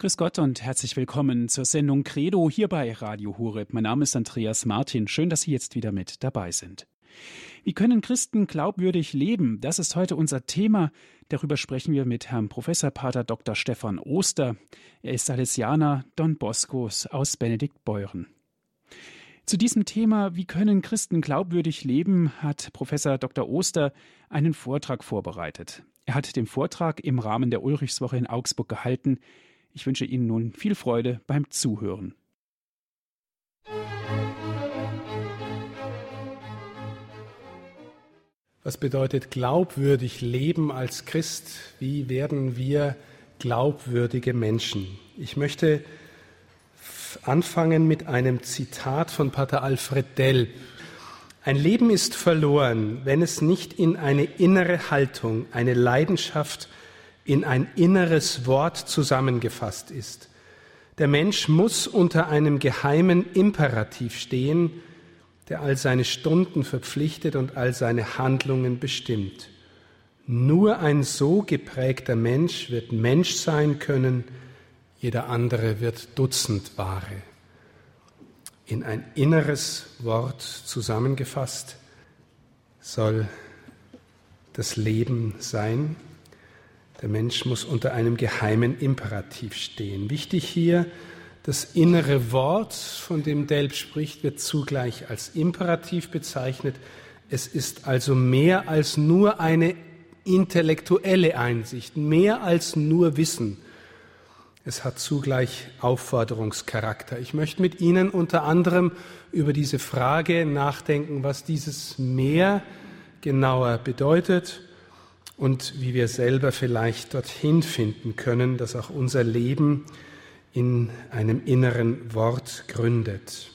Grüß Gott und herzlich willkommen zur Sendung Credo hier bei Radio Horeb. Mein Name ist Andreas Martin. Schön, dass Sie jetzt wieder mit dabei sind. Wie können Christen glaubwürdig leben? Das ist heute unser Thema. Darüber sprechen wir mit Herrn Professor Pater Dr. Stefan Oster. Er ist Salesianer Don Boscos aus Benediktbeuren. Zu diesem Thema, wie können Christen glaubwürdig leben, hat Professor Dr. Oster einen Vortrag vorbereitet. Er hat den Vortrag im Rahmen der Ulrichswoche in Augsburg gehalten. Ich wünsche Ihnen nun viel Freude beim Zuhören. Was bedeutet glaubwürdig leben als Christ? Wie werden wir glaubwürdige Menschen? Ich möchte anfangen mit einem Zitat von Pater Alfred Delp. Ein Leben ist verloren, wenn es nicht in eine innere Haltung, eine Leidenschaft, in ein inneres Wort zusammengefasst ist. Der Mensch muss unter einem geheimen Imperativ stehen, der all seine Stunden verpflichtet und all seine Handlungen bestimmt. Nur ein so geprägter Mensch wird Mensch sein können, jeder andere wird Dutzendware. In ein inneres Wort zusammengefasst soll das Leben sein. Der Mensch muss unter einem geheimen Imperativ stehen. Wichtig hier, das innere Wort, von dem Delp spricht, wird zugleich als Imperativ bezeichnet. Es ist also mehr als nur eine intellektuelle Einsicht, mehr als nur Wissen. Es hat zugleich Aufforderungscharakter. Ich möchte mit Ihnen unter anderem über diese Frage nachdenken, was dieses mehr genauer bedeutet und wie wir selber vielleicht dorthin finden können, dass auch unser Leben in einem inneren Wort gründet.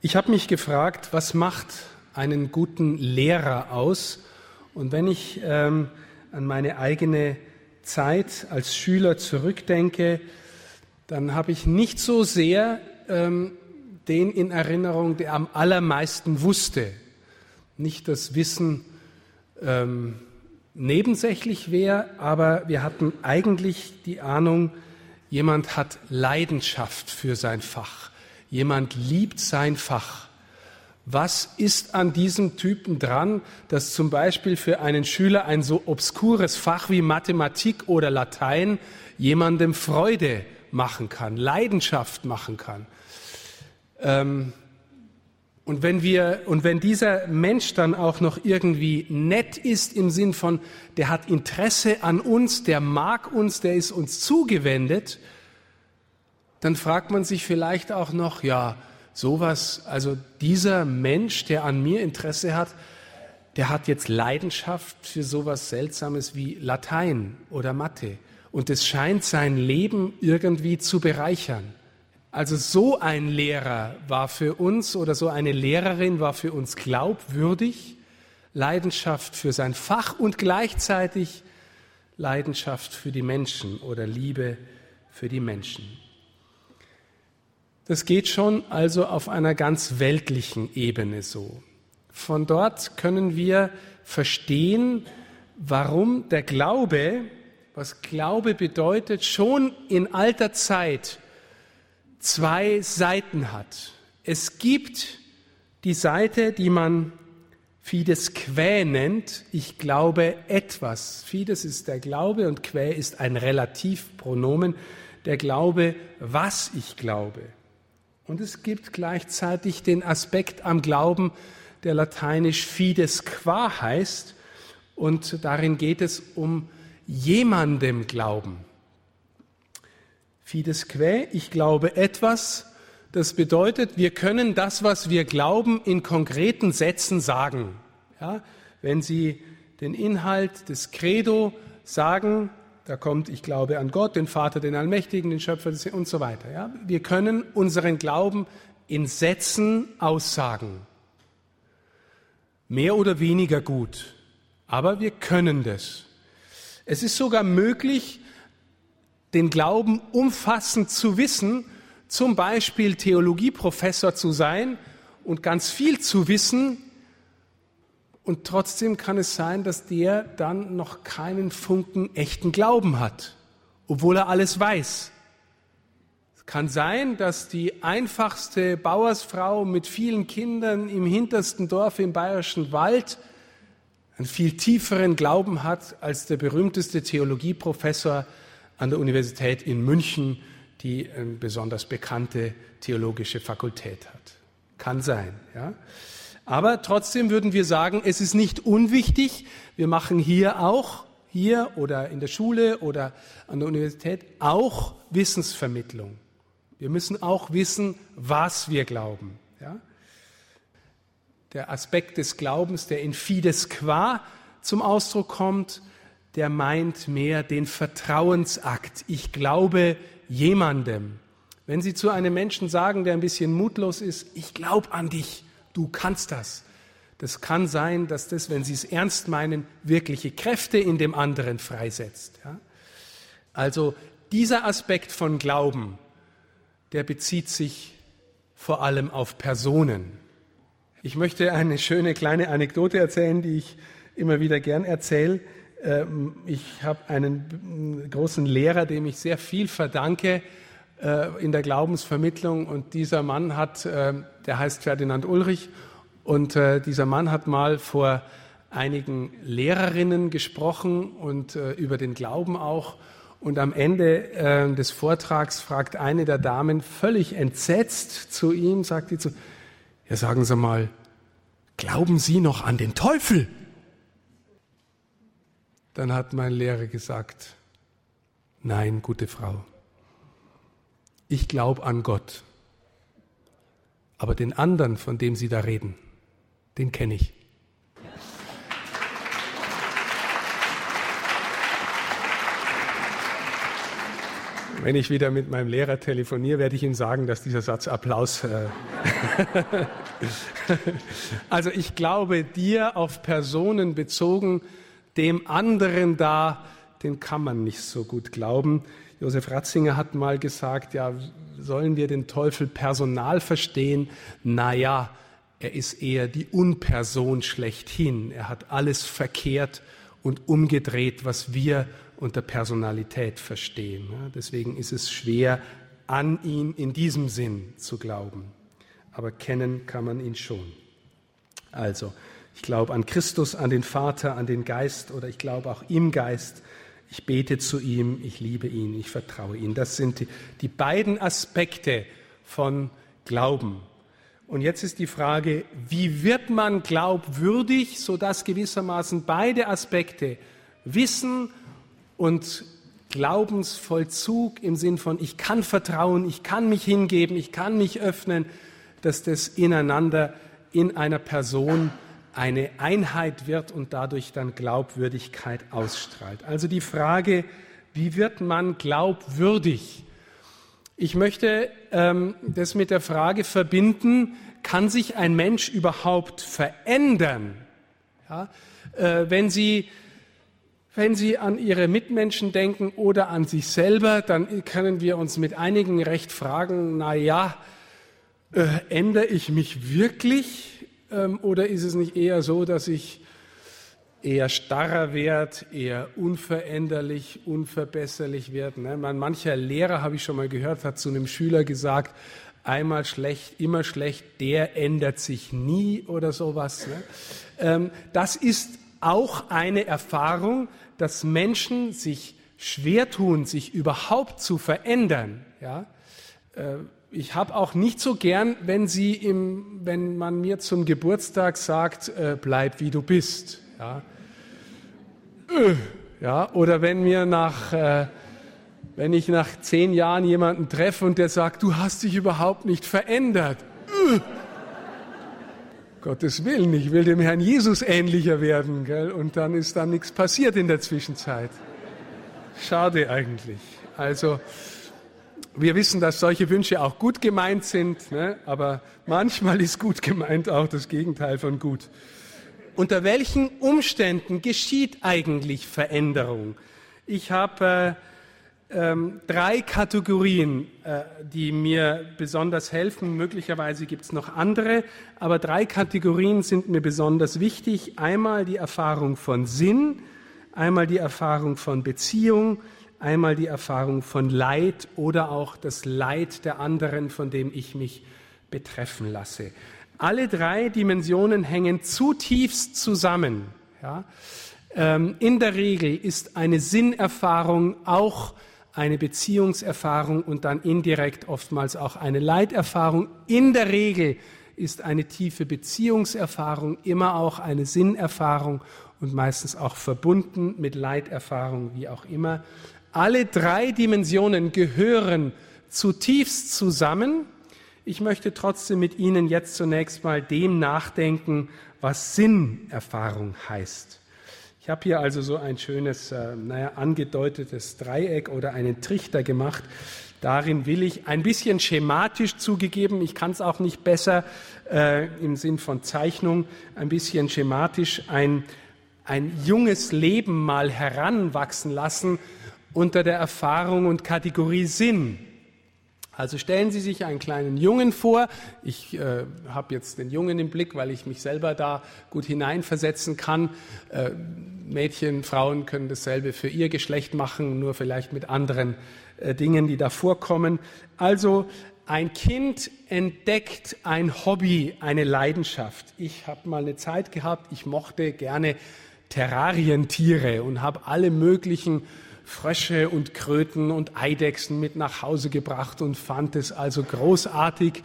Ich habe mich gefragt, was macht einen guten Lehrer aus? Und wenn ich ähm, an meine eigene Zeit als Schüler zurückdenke, dann habe ich nicht so sehr ähm, den in Erinnerung, der am allermeisten wusste. Nicht das Wissen, ähm, nebensächlich wäre, aber wir hatten eigentlich die Ahnung, jemand hat Leidenschaft für sein Fach, jemand liebt sein Fach. Was ist an diesem Typen dran, dass zum Beispiel für einen Schüler ein so obskures Fach wie Mathematik oder Latein jemandem Freude machen kann, Leidenschaft machen kann? Ähm, und wenn wir, und wenn dieser Mensch dann auch noch irgendwie nett ist im Sinn von, der hat Interesse an uns, der mag uns, der ist uns zugewendet, dann fragt man sich vielleicht auch noch, ja, sowas, also dieser Mensch, der an mir Interesse hat, der hat jetzt Leidenschaft für sowas Seltsames wie Latein oder Mathe. Und es scheint sein Leben irgendwie zu bereichern. Also so ein Lehrer war für uns oder so eine Lehrerin war für uns glaubwürdig, Leidenschaft für sein Fach und gleichzeitig Leidenschaft für die Menschen oder Liebe für die Menschen. Das geht schon also auf einer ganz weltlichen Ebene so. Von dort können wir verstehen, warum der Glaube, was Glaube bedeutet, schon in alter Zeit zwei Seiten hat. Es gibt die Seite, die man Fides quae nennt, ich glaube etwas. Fides ist der Glaube und quae ist ein Relativpronomen, der Glaube, was ich glaube. Und es gibt gleichzeitig den Aspekt am Glauben, der lateinisch fides qua heißt. Und darin geht es um jemandem Glauben. Fides quae, ich glaube etwas, das bedeutet, wir können das, was wir glauben, in konkreten Sätzen sagen. Ja, wenn Sie den Inhalt des Credo sagen, da kommt, ich glaube an Gott, den Vater, den Allmächtigen, den Schöpfer und so weiter. Ja, wir können unseren Glauben in Sätzen aussagen. Mehr oder weniger gut. Aber wir können das. Es ist sogar möglich, den Glauben umfassend zu wissen, zum Beispiel Theologieprofessor zu sein und ganz viel zu wissen, und trotzdem kann es sein, dass der dann noch keinen Funken echten Glauben hat obwohl er alles weiß. Es kann sein, dass die einfachste Bauersfrau mit vielen Kindern im hintersten Dorf im bayerischen Wald einen viel tieferen Glauben hat als der berühmteste Theologieprofessor an der Universität in München, die eine besonders bekannte theologische Fakultät hat. Kann sein, ja. Aber trotzdem würden wir sagen, es ist nicht unwichtig. Wir machen hier auch, hier oder in der Schule oder an der Universität auch Wissensvermittlung. Wir müssen auch wissen, was wir glauben. Ja? Der Aspekt des Glaubens, der in Fides qua zum Ausdruck kommt, der meint mehr den Vertrauensakt. Ich glaube jemandem. Wenn Sie zu einem Menschen sagen, der ein bisschen mutlos ist, ich glaube an dich, du kannst das. Das kann sein, dass das, wenn Sie es ernst meinen, wirkliche Kräfte in dem anderen freisetzt. Ja? Also dieser Aspekt von Glauben, der bezieht sich vor allem auf Personen. Ich möchte eine schöne kleine Anekdote erzählen, die ich immer wieder gern erzähle. Ähm, ich habe einen großen Lehrer, dem ich sehr viel verdanke äh, in der Glaubensvermittlung. Und dieser Mann hat, äh, der heißt Ferdinand Ulrich, und äh, dieser Mann hat mal vor einigen Lehrerinnen gesprochen und über den Glauben auch. Und am Ende des Vortrags fragt eine der Damen völlig entsetzt zu ihm, sagt die zu, ja sagen Sie mal, glauben Sie noch an den Teufel? Dann hat mein Lehrer gesagt, nein, gute Frau, ich glaube an Gott, aber den anderen, von dem Sie da reden, den kenne ich. Wenn ich wieder mit meinem Lehrer telefoniere, werde ich ihm sagen, dass dieser Satz Applaus. Äh also ich glaube dir auf Personen bezogen, dem anderen da, den kann man nicht so gut glauben. Josef Ratzinger hat mal gesagt, ja, sollen wir den Teufel personal verstehen? Naja, er ist eher die Unperson schlechthin. Er hat alles verkehrt und umgedreht, was wir unter Personalität verstehen. Deswegen ist es schwer, an ihn in diesem Sinn zu glauben. Aber kennen kann man ihn schon. Also, ich glaube an Christus, an den Vater, an den Geist oder ich glaube auch im Geist. Ich bete zu ihm, ich liebe ihn, ich vertraue ihm. Das sind die, die beiden Aspekte von Glauben. Und jetzt ist die Frage, wie wird man glaubwürdig, sodass gewissermaßen beide Aspekte Wissen und Glaubensvollzug im Sinn von ich kann vertrauen, ich kann mich hingeben, ich kann mich öffnen, dass das ineinander in einer Person eine Einheit wird und dadurch dann Glaubwürdigkeit ausstrahlt. Also die Frage, wie wird man glaubwürdig? Ich möchte ähm, das mit der Frage verbinden, kann sich ein Mensch überhaupt verändern? Ja, äh, wenn, Sie, wenn Sie an Ihre Mitmenschen denken oder an sich selber, dann können wir uns mit einigen recht fragen, na ja, äh, ändere ich mich wirklich? Ähm, oder ist es nicht eher so, dass ich eher starrer werde, eher unveränderlich, unverbesserlich werde? Ne? mancher Lehrer, habe ich schon mal gehört, hat zu einem Schüler gesagt, einmal schlecht, immer schlecht, der ändert sich nie oder sowas. Ne? Ähm, das ist auch eine Erfahrung, dass Menschen sich schwer tun, sich überhaupt zu verändern. Ja? Ich habe auch nicht so gern, wenn, sie im, wenn man mir zum Geburtstag sagt, äh, bleib wie du bist. Ja? Äh, ja? Oder wenn mir nach, äh, wenn ich nach zehn Jahren jemanden treffe und der sagt, du hast dich überhaupt nicht verändert. Äh, Gottes Willen, ich will dem Herrn Jesus ähnlicher werden. Gell? Und dann ist da nichts passiert in der Zwischenzeit. Schade eigentlich. Also, wir wissen, dass solche Wünsche auch gut gemeint sind, ne? aber manchmal ist gut gemeint auch das Gegenteil von gut. Unter welchen Umständen geschieht eigentlich Veränderung? Ich habe äh, ähm, drei Kategorien, äh, die mir besonders helfen. Möglicherweise gibt es noch andere, aber drei Kategorien sind mir besonders wichtig. Einmal die Erfahrung von Sinn, einmal die Erfahrung von Beziehung, einmal die Erfahrung von Leid oder auch das Leid der anderen, von dem ich mich betreffen lasse. Alle drei Dimensionen hängen zutiefst zusammen. Ja? Ähm, in der Regel ist eine Sinnerfahrung auch eine Beziehungserfahrung und dann indirekt oftmals auch eine Leiterfahrung. In der Regel ist eine tiefe Beziehungserfahrung immer auch eine Sinnerfahrung und meistens auch verbunden mit Leiterfahrung, wie auch immer. Alle drei Dimensionen gehören zutiefst zusammen. Ich möchte trotzdem mit Ihnen jetzt zunächst mal dem nachdenken, was Sinnerfahrung heißt. Ich habe hier also so ein schönes, äh, naja, angedeutetes Dreieck oder einen Trichter gemacht. Darin will ich ein bisschen schematisch zugegeben, ich kann es auch nicht besser äh, im Sinn von Zeichnung, ein bisschen schematisch ein, ein junges Leben mal heranwachsen lassen unter der Erfahrung und Kategorie Sinn. Also stellen Sie sich einen kleinen Jungen vor. Ich äh, habe jetzt den Jungen im Blick, weil ich mich selber da gut hineinversetzen kann. Äh, Mädchen, Frauen können dasselbe für ihr Geschlecht machen, nur vielleicht mit anderen äh, Dingen, die da vorkommen. Also ein Kind entdeckt ein Hobby, eine Leidenschaft. Ich habe mal eine Zeit gehabt, ich mochte gerne Terrarientiere und habe alle möglichen Frösche und Kröten und Eidechsen mit nach Hause gebracht und fand es also großartig,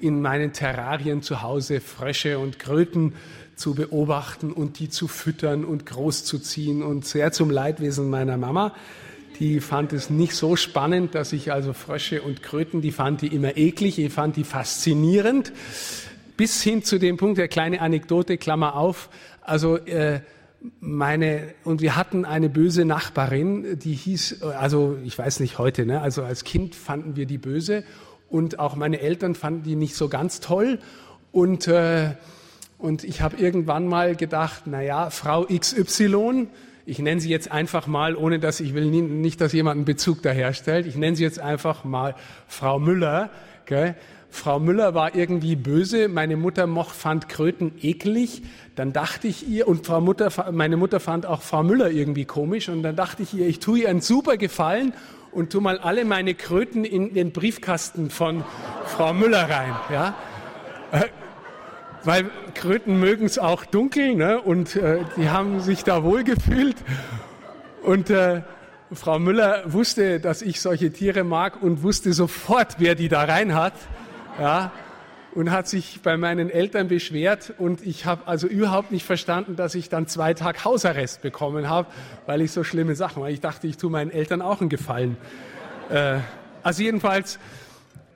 in meinen Terrarien zu Hause Frösche und Kröten zu beobachten und die zu füttern und großzuziehen und sehr zum Leidwesen meiner Mama. Die fand es nicht so spannend, dass ich also Frösche und Kröten, die fand die immer eklig, ich fand die faszinierend. Bis hin zu dem Punkt, der kleine Anekdote, Klammer auf, also äh, meine, und wir hatten eine böse Nachbarin, die hieß, also ich weiß nicht heute, ne, also als Kind fanden wir die böse und auch meine Eltern fanden die nicht so ganz toll und, äh, und ich habe irgendwann mal gedacht, na ja, Frau XY, ich nenne sie jetzt einfach mal, ohne dass ich will nicht, dass jemand einen Bezug daherstellt, ich nenne sie jetzt einfach mal Frau Müller, gell? Frau Müller war irgendwie böse, meine Mutter moch, fand Kröten eklig, dann dachte ich ihr, und Frau Mutter, meine Mutter fand auch Frau Müller irgendwie komisch, und dann dachte ich ihr, ich tue ihr einen super Gefallen und tu mal alle meine Kröten in den Briefkasten von Frau Müller rein, ja. Äh, weil Kröten mögen es auch dunkel, ne? und äh, die haben sich da wohl gefühlt. Und äh, Frau Müller wusste, dass ich solche Tiere mag und wusste sofort, wer die da rein hat ja, und hat sich bei meinen Eltern beschwert und ich habe also überhaupt nicht verstanden, dass ich dann zwei Tage Hausarrest bekommen habe, weil ich so schlimme Sachen, weil ich dachte, ich tue meinen Eltern auch einen Gefallen. Äh, also jedenfalls,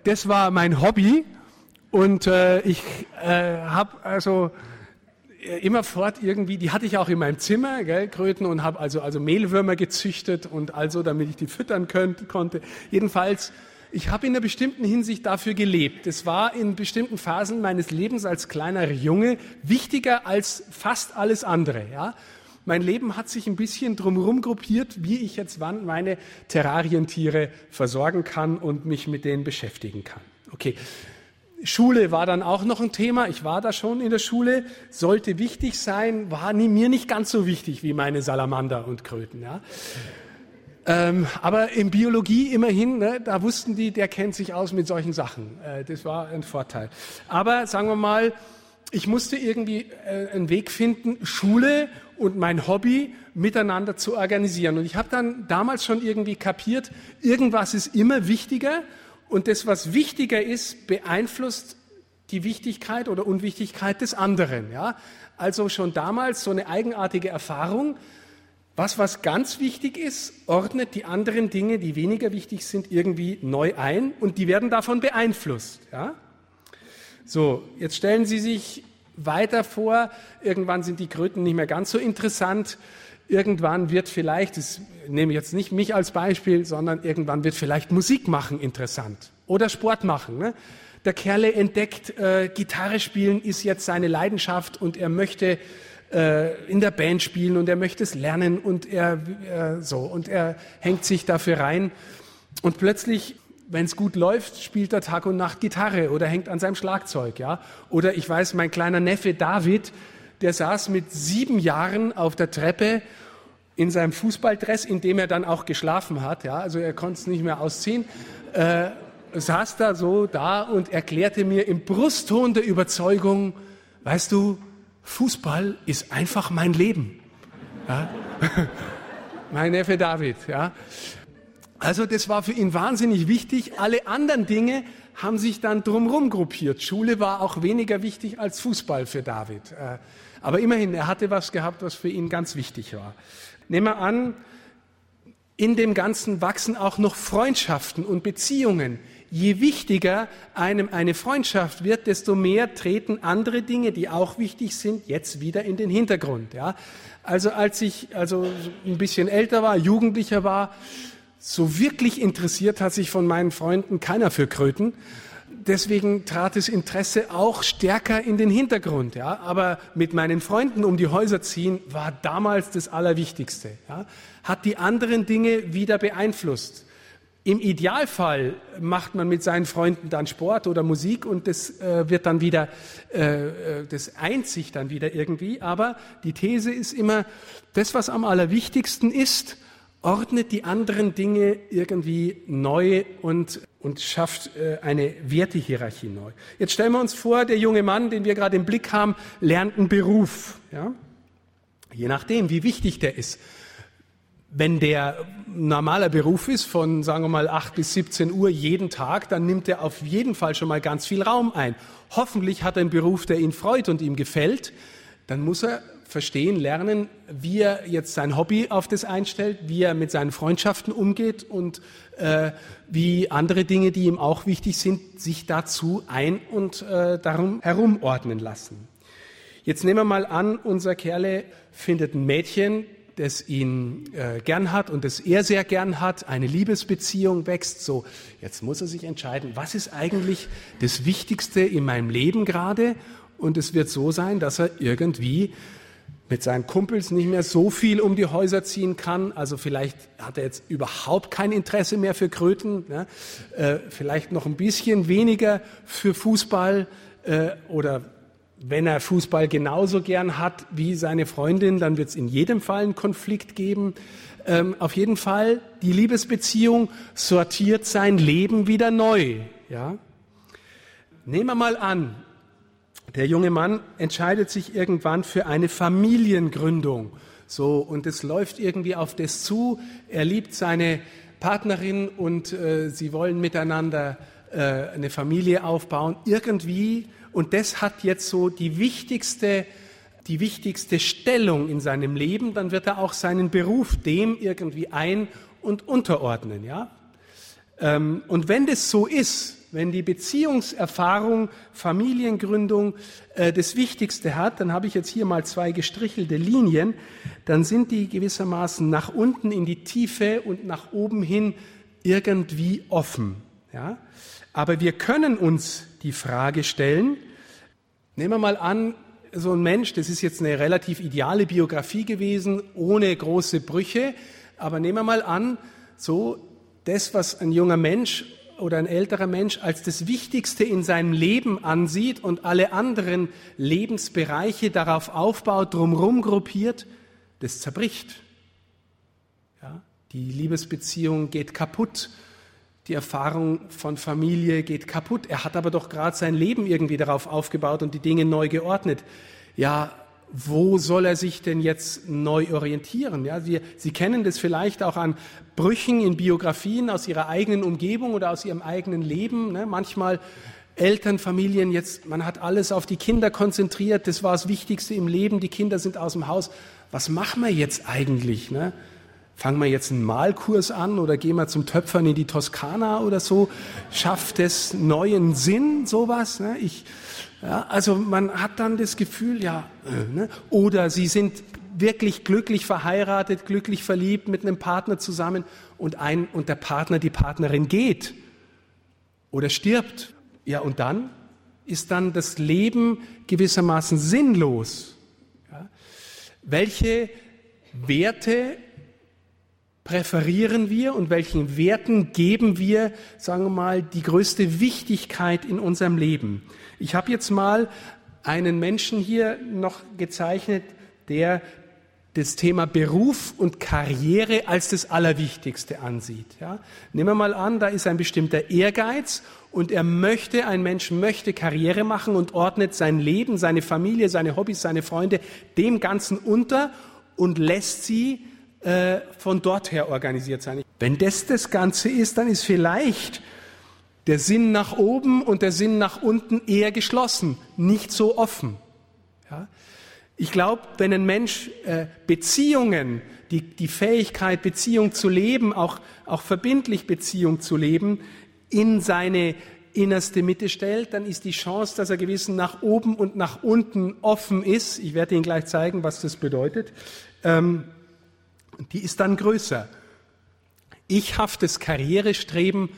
das war mein Hobby und äh, ich äh, habe also immerfort irgendwie, die hatte ich auch in meinem Zimmer, gell, Kröten, und habe also, also Mehlwürmer gezüchtet und also, damit ich die füttern könnt, konnte. Jedenfalls ich habe in einer bestimmten Hinsicht dafür gelebt. Es war in bestimmten Phasen meines Lebens als kleiner Junge wichtiger als fast alles andere. Ja? Mein Leben hat sich ein bisschen drumherum gruppiert, wie ich jetzt wann meine Terrarientiere versorgen kann und mich mit denen beschäftigen kann. Okay. Schule war dann auch noch ein Thema. Ich war da schon in der Schule, sollte wichtig sein, war mir nicht ganz so wichtig wie meine Salamander und Kröten. Ja. Ähm, aber in Biologie immerhin, ne, da wussten die, der kennt sich aus mit solchen Sachen. Äh, das war ein Vorteil. Aber sagen wir mal, ich musste irgendwie äh, einen Weg finden, Schule und mein Hobby miteinander zu organisieren. Und ich habe dann damals schon irgendwie kapiert, irgendwas ist immer wichtiger und das, was wichtiger ist, beeinflusst die Wichtigkeit oder Unwichtigkeit des anderen. Ja? Also schon damals so eine eigenartige Erfahrung, was, was ganz wichtig ist, ordnet die anderen Dinge, die weniger wichtig sind, irgendwie neu ein und die werden davon beeinflusst. Ja? So, jetzt stellen Sie sich weiter vor, irgendwann sind die Kröten nicht mehr ganz so interessant. Irgendwann wird vielleicht, das nehme ich jetzt nicht mich als Beispiel, sondern irgendwann wird vielleicht Musik machen interessant oder Sport machen. Ne? Der Kerle entdeckt, äh, Gitarre spielen ist jetzt seine Leidenschaft und er möchte äh, in der Band spielen und er möchte es lernen und er äh, so und er hängt sich dafür rein und plötzlich wenn es gut läuft, spielt er Tag und Nacht Gitarre oder hängt an seinem Schlagzeug, ja. Oder ich weiß, mein kleiner Neffe David, der saß mit sieben Jahren auf der Treppe in seinem Fußballdress, in dem er dann auch geschlafen hat, ja, also er konnte es nicht mehr ausziehen, äh, saß da so da und erklärte mir im Brustton der Überzeugung, weißt du, Fußball ist einfach mein Leben. Ja? mein Neffe David, ja. Also das war für ihn wahnsinnig wichtig. Alle anderen Dinge haben sich dann drumherum gruppiert. Schule war auch weniger wichtig als Fußball für David. Äh, aber immerhin, er hatte was gehabt, was für ihn ganz wichtig war. Nehmen wir an, in dem Ganzen wachsen auch noch Freundschaften und Beziehungen. Je wichtiger einem eine Freundschaft wird, desto mehr treten andere Dinge, die auch wichtig sind, jetzt wieder in den Hintergrund. Ja? Also als ich also ein bisschen älter war, jugendlicher war, so wirklich interessiert hat sich von meinen Freunden keiner für Kröten deswegen trat das Interesse auch stärker in den Hintergrund. Ja? Aber mit meinen Freunden um die Häuser ziehen war damals das Allerwichtigste. Ja? Hat die anderen Dinge wieder beeinflusst. Im Idealfall macht man mit seinen Freunden dann Sport oder Musik und das äh, wird dann wieder, äh, äh das eint sich dann wieder irgendwie. Aber die These ist immer, das, was am allerwichtigsten ist, ordnet die anderen Dinge irgendwie neu und, und schafft äh, eine Wertehierarchie neu. Jetzt stellen wir uns vor, der junge Mann, den wir gerade im Blick haben, lernt einen Beruf. Ja? Je nachdem, wie wichtig der ist. Wenn der normaler Beruf ist von, sagen wir mal, 8 bis 17 Uhr jeden Tag, dann nimmt er auf jeden Fall schon mal ganz viel Raum ein. Hoffentlich hat er einen Beruf, der ihn freut und ihm gefällt. Dann muss er verstehen, lernen, wie er jetzt sein Hobby auf das einstellt, wie er mit seinen Freundschaften umgeht und äh, wie andere Dinge, die ihm auch wichtig sind, sich dazu ein- und äh, darum herumordnen lassen. Jetzt nehmen wir mal an, unser Kerle findet ein Mädchen, das ihn äh, gern hat und das er sehr gern hat, eine Liebesbeziehung wächst. So, jetzt muss er sich entscheiden, was ist eigentlich das Wichtigste in meinem Leben gerade? Und es wird so sein, dass er irgendwie mit seinen Kumpels nicht mehr so viel um die Häuser ziehen kann. Also vielleicht hat er jetzt überhaupt kein Interesse mehr für Kröten, ne? äh, vielleicht noch ein bisschen weniger für Fußball äh, oder wenn er Fußball genauso gern hat wie seine Freundin, dann wird es in jedem Fall einen Konflikt geben. Ähm, auf jeden Fall, die Liebesbeziehung sortiert sein Leben wieder neu. Ja? Nehmen wir mal an, der junge Mann entscheidet sich irgendwann für eine Familiengründung. So, und es läuft irgendwie auf das zu. Er liebt seine Partnerin und äh, sie wollen miteinander äh, eine Familie aufbauen. Irgendwie, und das hat jetzt so die wichtigste, die wichtigste Stellung in seinem Leben, dann wird er auch seinen Beruf dem irgendwie ein- und unterordnen, ja. Ähm, und wenn das so ist, wenn die Beziehungserfahrung, Familiengründung äh, das Wichtigste hat, dann habe ich jetzt hier mal zwei gestrichelte Linien, dann sind die gewissermaßen nach unten in die Tiefe und nach oben hin irgendwie offen. Ja? Aber wir können uns die Frage stellen, nehmen wir mal an, so ein Mensch, das ist jetzt eine relativ ideale Biografie gewesen, ohne große Brüche, aber nehmen wir mal an, so das, was ein junger Mensch oder ein älterer Mensch als das Wichtigste in seinem Leben ansieht und alle anderen Lebensbereiche darauf aufbaut, drumherum gruppiert, das zerbricht. Ja, die Liebesbeziehung geht kaputt. Die Erfahrung von Familie geht kaputt. Er hat aber doch gerade sein Leben irgendwie darauf aufgebaut und die Dinge neu geordnet. Ja, wo soll er sich denn jetzt neu orientieren? Ja, Sie, Sie kennen das vielleicht auch an Brüchen in Biografien aus Ihrer eigenen Umgebung oder aus Ihrem eigenen Leben. Ne? Manchmal Eltern, Familien, jetzt, man hat alles auf die Kinder konzentriert, das war das Wichtigste im Leben, die Kinder sind aus dem Haus. Was machen wir jetzt eigentlich? Ne? Fangen wir jetzt einen Malkurs an oder gehen wir zum Töpfern in die Toskana oder so? Schafft es neuen Sinn, sowas? Ne? Ich, ja, also man hat dann das Gefühl, ja, äh, ne? oder sie sind wirklich glücklich verheiratet, glücklich verliebt mit einem Partner zusammen und ein und der Partner, die Partnerin geht oder stirbt. Ja, und dann ist dann das Leben gewissermaßen sinnlos. Ja? Welche Werte präferieren wir und welchen Werten geben wir, sagen wir mal, die größte Wichtigkeit in unserem Leben? Ich habe jetzt mal einen Menschen hier noch gezeichnet, der das Thema Beruf und Karriere als das Allerwichtigste ansieht. Ja? Nehmen wir mal an, da ist ein bestimmter Ehrgeiz und er möchte, ein Mensch möchte Karriere machen und ordnet sein Leben, seine Familie, seine Hobbys, seine Freunde dem Ganzen unter und lässt sie äh, von dort her organisiert sein. Wenn das das Ganze ist, dann ist vielleicht der Sinn nach oben und der Sinn nach unten eher geschlossen, nicht so offen. Ja? Ich glaube, wenn ein Mensch äh, Beziehungen, die, die Fähigkeit, Beziehung zu leben, auch, auch verbindlich Beziehung zu leben, in seine innerste Mitte stellt, dann ist die Chance, dass er gewissen nach oben und nach unten offen ist, ich werde Ihnen gleich zeigen, was das bedeutet, ähm, die ist dann größer. Ichhaftes Karrierestreben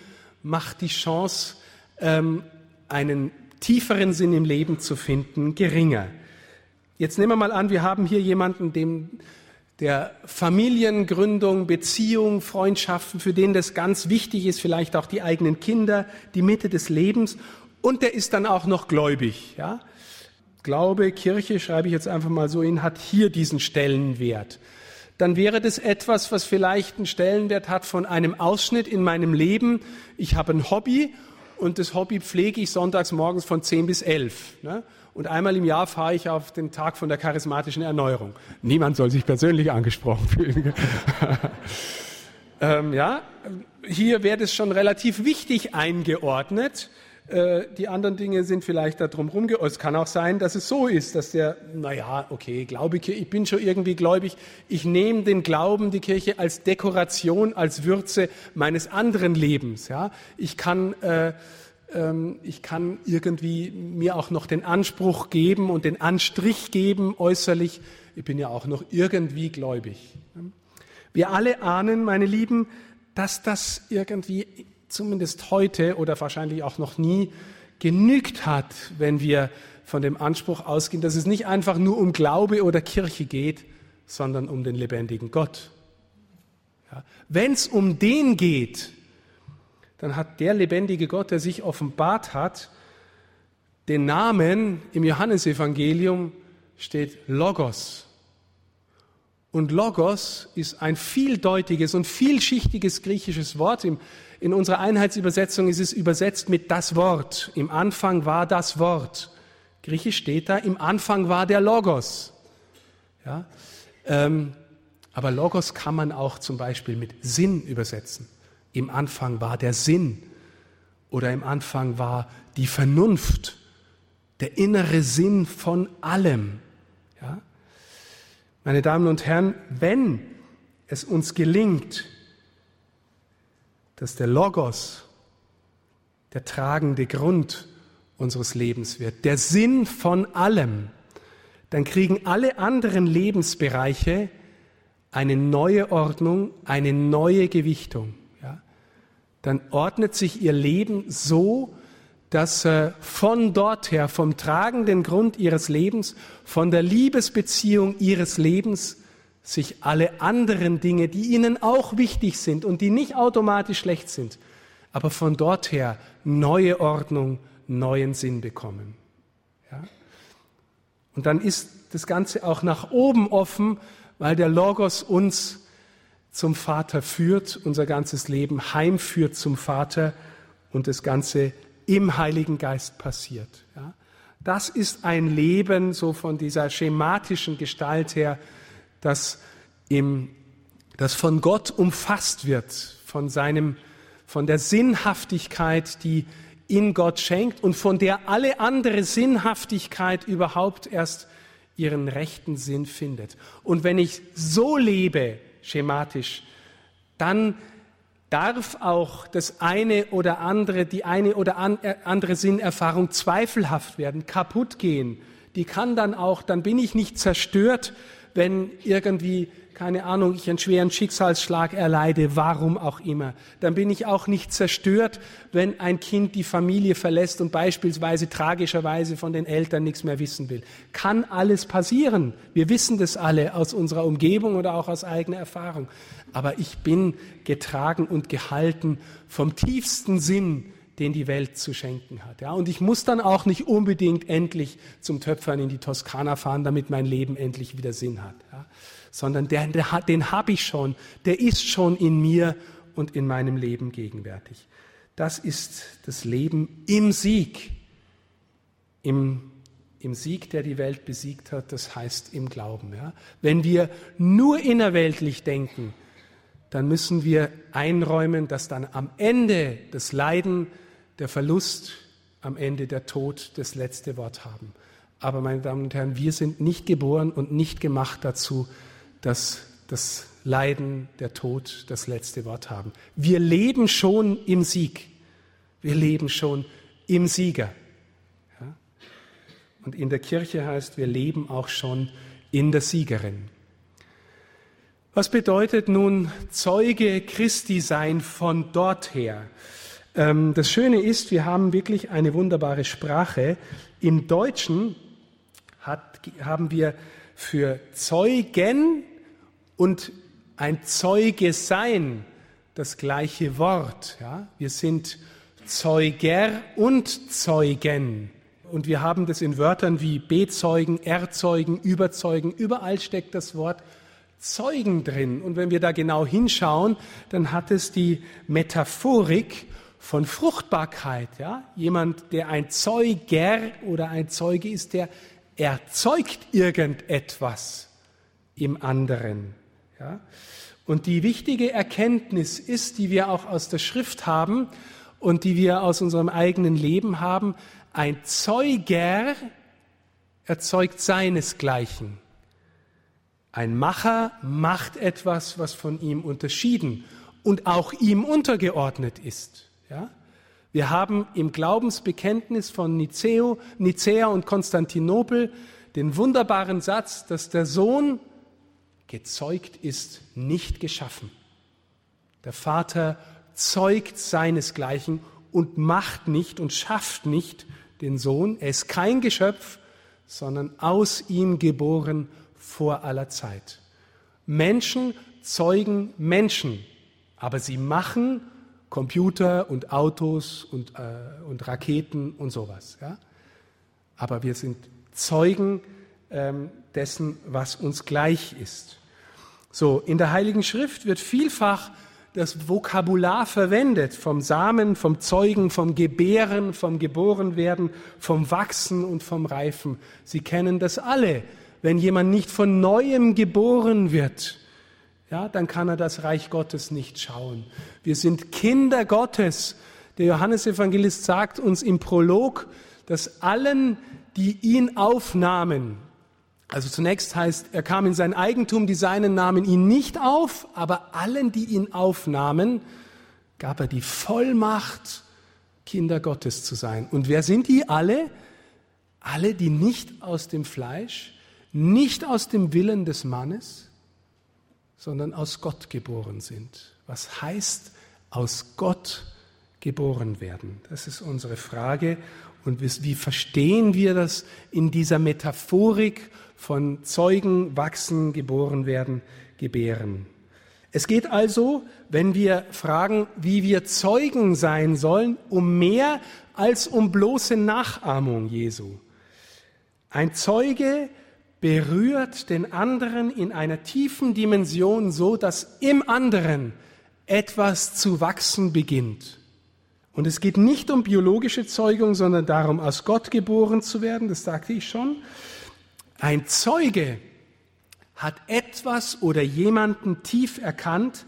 macht die Chance, ähm, einen tieferen Sinn im Leben zu finden, geringer. Jetzt nehmen wir mal an, wir haben hier jemanden, dem der Familiengründung, Beziehung, Freundschaften, für den das ganz wichtig ist, vielleicht auch die eigenen Kinder, die Mitte des Lebens, und der ist dann auch noch gläubig. Ja? Glaube, Kirche, schreibe ich jetzt einfach mal so hin, hat hier diesen Stellenwert. Dann wäre das etwas, was vielleicht einen Stellenwert hat von einem Ausschnitt in meinem Leben. Ich habe ein Hobby und das Hobby pflege ich sonntags morgens von 10 bis 11. Ne? und einmal im Jahr fahre ich auf den Tag von der charismatischen Erneuerung. Niemand soll sich persönlich angesprochen fühlen. ähm, ja, hier wäre es schon relativ wichtig eingeordnet. Äh, die anderen Dinge sind vielleicht da drum herum. Es kann auch sein, dass es so ist, dass der, naja, okay, glaube ich, ich bin schon irgendwie gläubig. Ich nehme den Glauben, die Kirche als Dekoration, als Würze meines anderen Lebens. Ja, ich kann äh, ähm, ich kann irgendwie mir auch noch den Anspruch geben und den Anstrich geben äußerlich, ich bin ja auch noch irgendwie gläubig. Wir alle ahnen, meine Lieben, dass das irgendwie zumindest heute oder wahrscheinlich auch noch nie genügt hat, wenn wir von dem Anspruch ausgehen, dass es nicht einfach nur um Glaube oder Kirche geht, sondern um den lebendigen Gott. Ja. Wenn es um den geht, dann hat der lebendige Gott, der sich offenbart hat, den Namen im Johannesevangelium steht Logos. Und Logos ist ein vieldeutiges und vielschichtiges griechisches Wort. In unserer Einheitsübersetzung ist es übersetzt mit das Wort. Im Anfang war das Wort. Griechisch steht da, im Anfang war der Logos. Ja, ähm, aber Logos kann man auch zum Beispiel mit Sinn übersetzen. Im Anfang war der Sinn oder im Anfang war die Vernunft, der innere Sinn von allem. Ja? Meine Damen und Herren, wenn es uns gelingt, dass der Logos der tragende Grund unseres Lebens wird, der Sinn von allem, dann kriegen alle anderen Lebensbereiche eine neue Ordnung, eine neue Gewichtung dann ordnet sich ihr Leben so, dass äh, von dort her, vom tragenden Grund ihres Lebens, von der Liebesbeziehung ihres Lebens, sich alle anderen Dinge, die ihnen auch wichtig sind und die nicht automatisch schlecht sind, aber von dort her neue Ordnung, neuen Sinn bekommen. Ja? Und dann ist das Ganze auch nach oben offen, weil der Logos uns zum Vater führt, unser ganzes Leben heimführt zum Vater und das Ganze im Heiligen Geist passiert. Ja? Das ist ein Leben so von dieser schematischen Gestalt her, das, im, das von Gott umfasst wird, von seinem, von der Sinnhaftigkeit, die in Gott schenkt und von der alle andere Sinnhaftigkeit überhaupt erst ihren rechten Sinn findet. Und wenn ich so lebe, schematisch, dann darf auch das eine oder andere, die eine oder äh, andere Sinnerfahrung zweifelhaft werden, kaputt gehen. Die kann dann auch, dann bin ich nicht zerstört, wenn irgendwie keine Ahnung, ich einen schweren Schicksalsschlag erleide, warum auch immer, dann bin ich auch nicht zerstört, wenn ein Kind die Familie verlässt und beispielsweise tragischerweise von den Eltern nichts mehr wissen will. Kann alles passieren. Wir wissen das alle aus unserer Umgebung oder auch aus eigener Erfahrung. Aber ich bin getragen und gehalten vom tiefsten Sinn, den die Welt zu schenken hat. Ja, und ich muss dann auch nicht unbedingt endlich zum Töpfern in die Toskana fahren, damit mein Leben endlich wieder Sinn hat. Ja, sondern der, der, den habe ich schon, der ist schon in mir und in meinem Leben gegenwärtig. Das ist das Leben im Sieg, im, im Sieg, der die Welt besiegt hat, das heißt im Glauben. Ja. Wenn wir nur innerweltlich denken, dann müssen wir einräumen, dass dann am Ende das Leiden, der Verlust, am Ende der Tod das letzte Wort haben. Aber meine Damen und Herren, wir sind nicht geboren und nicht gemacht dazu, dass das Leiden, der Tod das letzte Wort haben. Wir leben schon im Sieg. Wir leben schon im Sieger. Ja? Und in der Kirche heißt, wir leben auch schon in der Siegerin. Was bedeutet nun Zeuge Christi sein von dort her? Ähm, das Schöne ist, wir haben wirklich eine wunderbare Sprache. Im Deutschen hat, haben wir für Zeugen und ein Zeuge sein das gleiche Wort. Ja? Wir sind Zeuger und Zeugen. Und wir haben das in Wörtern wie Bezeugen, Erzeugen, Überzeugen. Überall steckt das Wort Zeugen drin. Und wenn wir da genau hinschauen, dann hat es die Metaphorik von Fruchtbarkeit. Ja? Jemand, der ein Zeuger oder ein Zeuge ist, der erzeugt irgendetwas im anderen. Ja? Und die wichtige Erkenntnis ist, die wir auch aus der Schrift haben und die wir aus unserem eigenen Leben haben, ein Zeuger erzeugt seinesgleichen. Ein Macher macht etwas, was von ihm unterschieden und auch ihm untergeordnet ist. Ja? Wir haben im Glaubensbekenntnis von Niceo, Nicea und Konstantinopel den wunderbaren Satz, dass der Sohn gezeugt ist, nicht geschaffen. Der Vater zeugt seinesgleichen und macht nicht und schafft nicht den Sohn. Er ist kein Geschöpf, sondern aus ihm geboren vor aller Zeit. Menschen zeugen Menschen, aber sie machen Computer und Autos und, äh, und Raketen und sowas. Ja? Aber wir sind Zeugen ähm, dessen, was uns gleich ist. So, in der Heiligen Schrift wird vielfach das Vokabular verwendet vom Samen, vom Zeugen, vom Gebären, vom Geborenwerden, vom Wachsen und vom Reifen. Sie kennen das alle wenn jemand nicht von neuem geboren wird, ja, dann kann er das Reich Gottes nicht schauen. Wir sind Kinder Gottes. Der Johannesevangelist sagt uns im Prolog, dass allen, die ihn aufnahmen, also zunächst heißt, er kam in sein Eigentum, die Seinen nahmen ihn nicht auf, aber allen, die ihn aufnahmen, gab er die Vollmacht, Kinder Gottes zu sein. Und wer sind die alle? Alle, die nicht aus dem Fleisch, nicht aus dem Willen des Mannes, sondern aus Gott geboren sind. Was heißt aus Gott geboren werden? Das ist unsere Frage. Und wie verstehen wir das in dieser Metaphorik von Zeugen, wachsen, geboren werden, gebären? Es geht also, wenn wir fragen, wie wir Zeugen sein sollen, um mehr als um bloße Nachahmung Jesu. Ein Zeuge berührt den anderen in einer tiefen Dimension so, dass im anderen etwas zu wachsen beginnt. Und es geht nicht um biologische Zeugung, sondern darum, aus Gott geboren zu werden, das sagte ich schon. Ein Zeuge hat etwas oder jemanden tief erkannt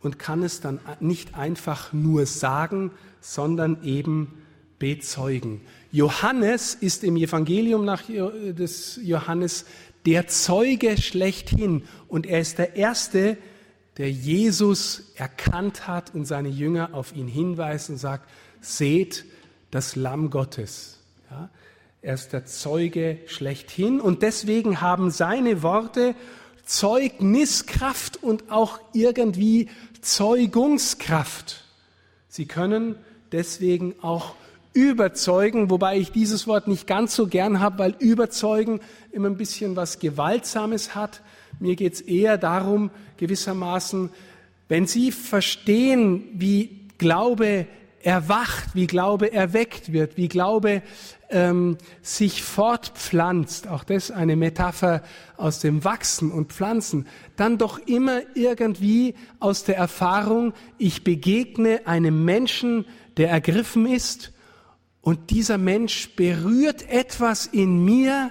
und kann es dann nicht einfach nur sagen, sondern eben bezeugen. Johannes ist im Evangelium nach des Johannes der Zeuge schlechthin und er ist der Erste, der Jesus erkannt hat und seine Jünger auf ihn hinweist und sagt, seht das Lamm Gottes. Ja, er ist der Zeuge schlechthin und deswegen haben seine Worte Zeugniskraft und auch irgendwie Zeugungskraft. Sie können deswegen auch überzeugen, wobei ich dieses Wort nicht ganz so gern habe, weil überzeugen immer ein bisschen was Gewaltsames hat. Mir geht es eher darum, gewissermaßen, wenn Sie verstehen, wie Glaube erwacht, wie Glaube erweckt wird, wie Glaube ähm, sich fortpflanzt, auch das eine Metapher aus dem Wachsen und Pflanzen, dann doch immer irgendwie aus der Erfahrung, ich begegne einem Menschen, der ergriffen ist und dieser Mensch berührt etwas in mir,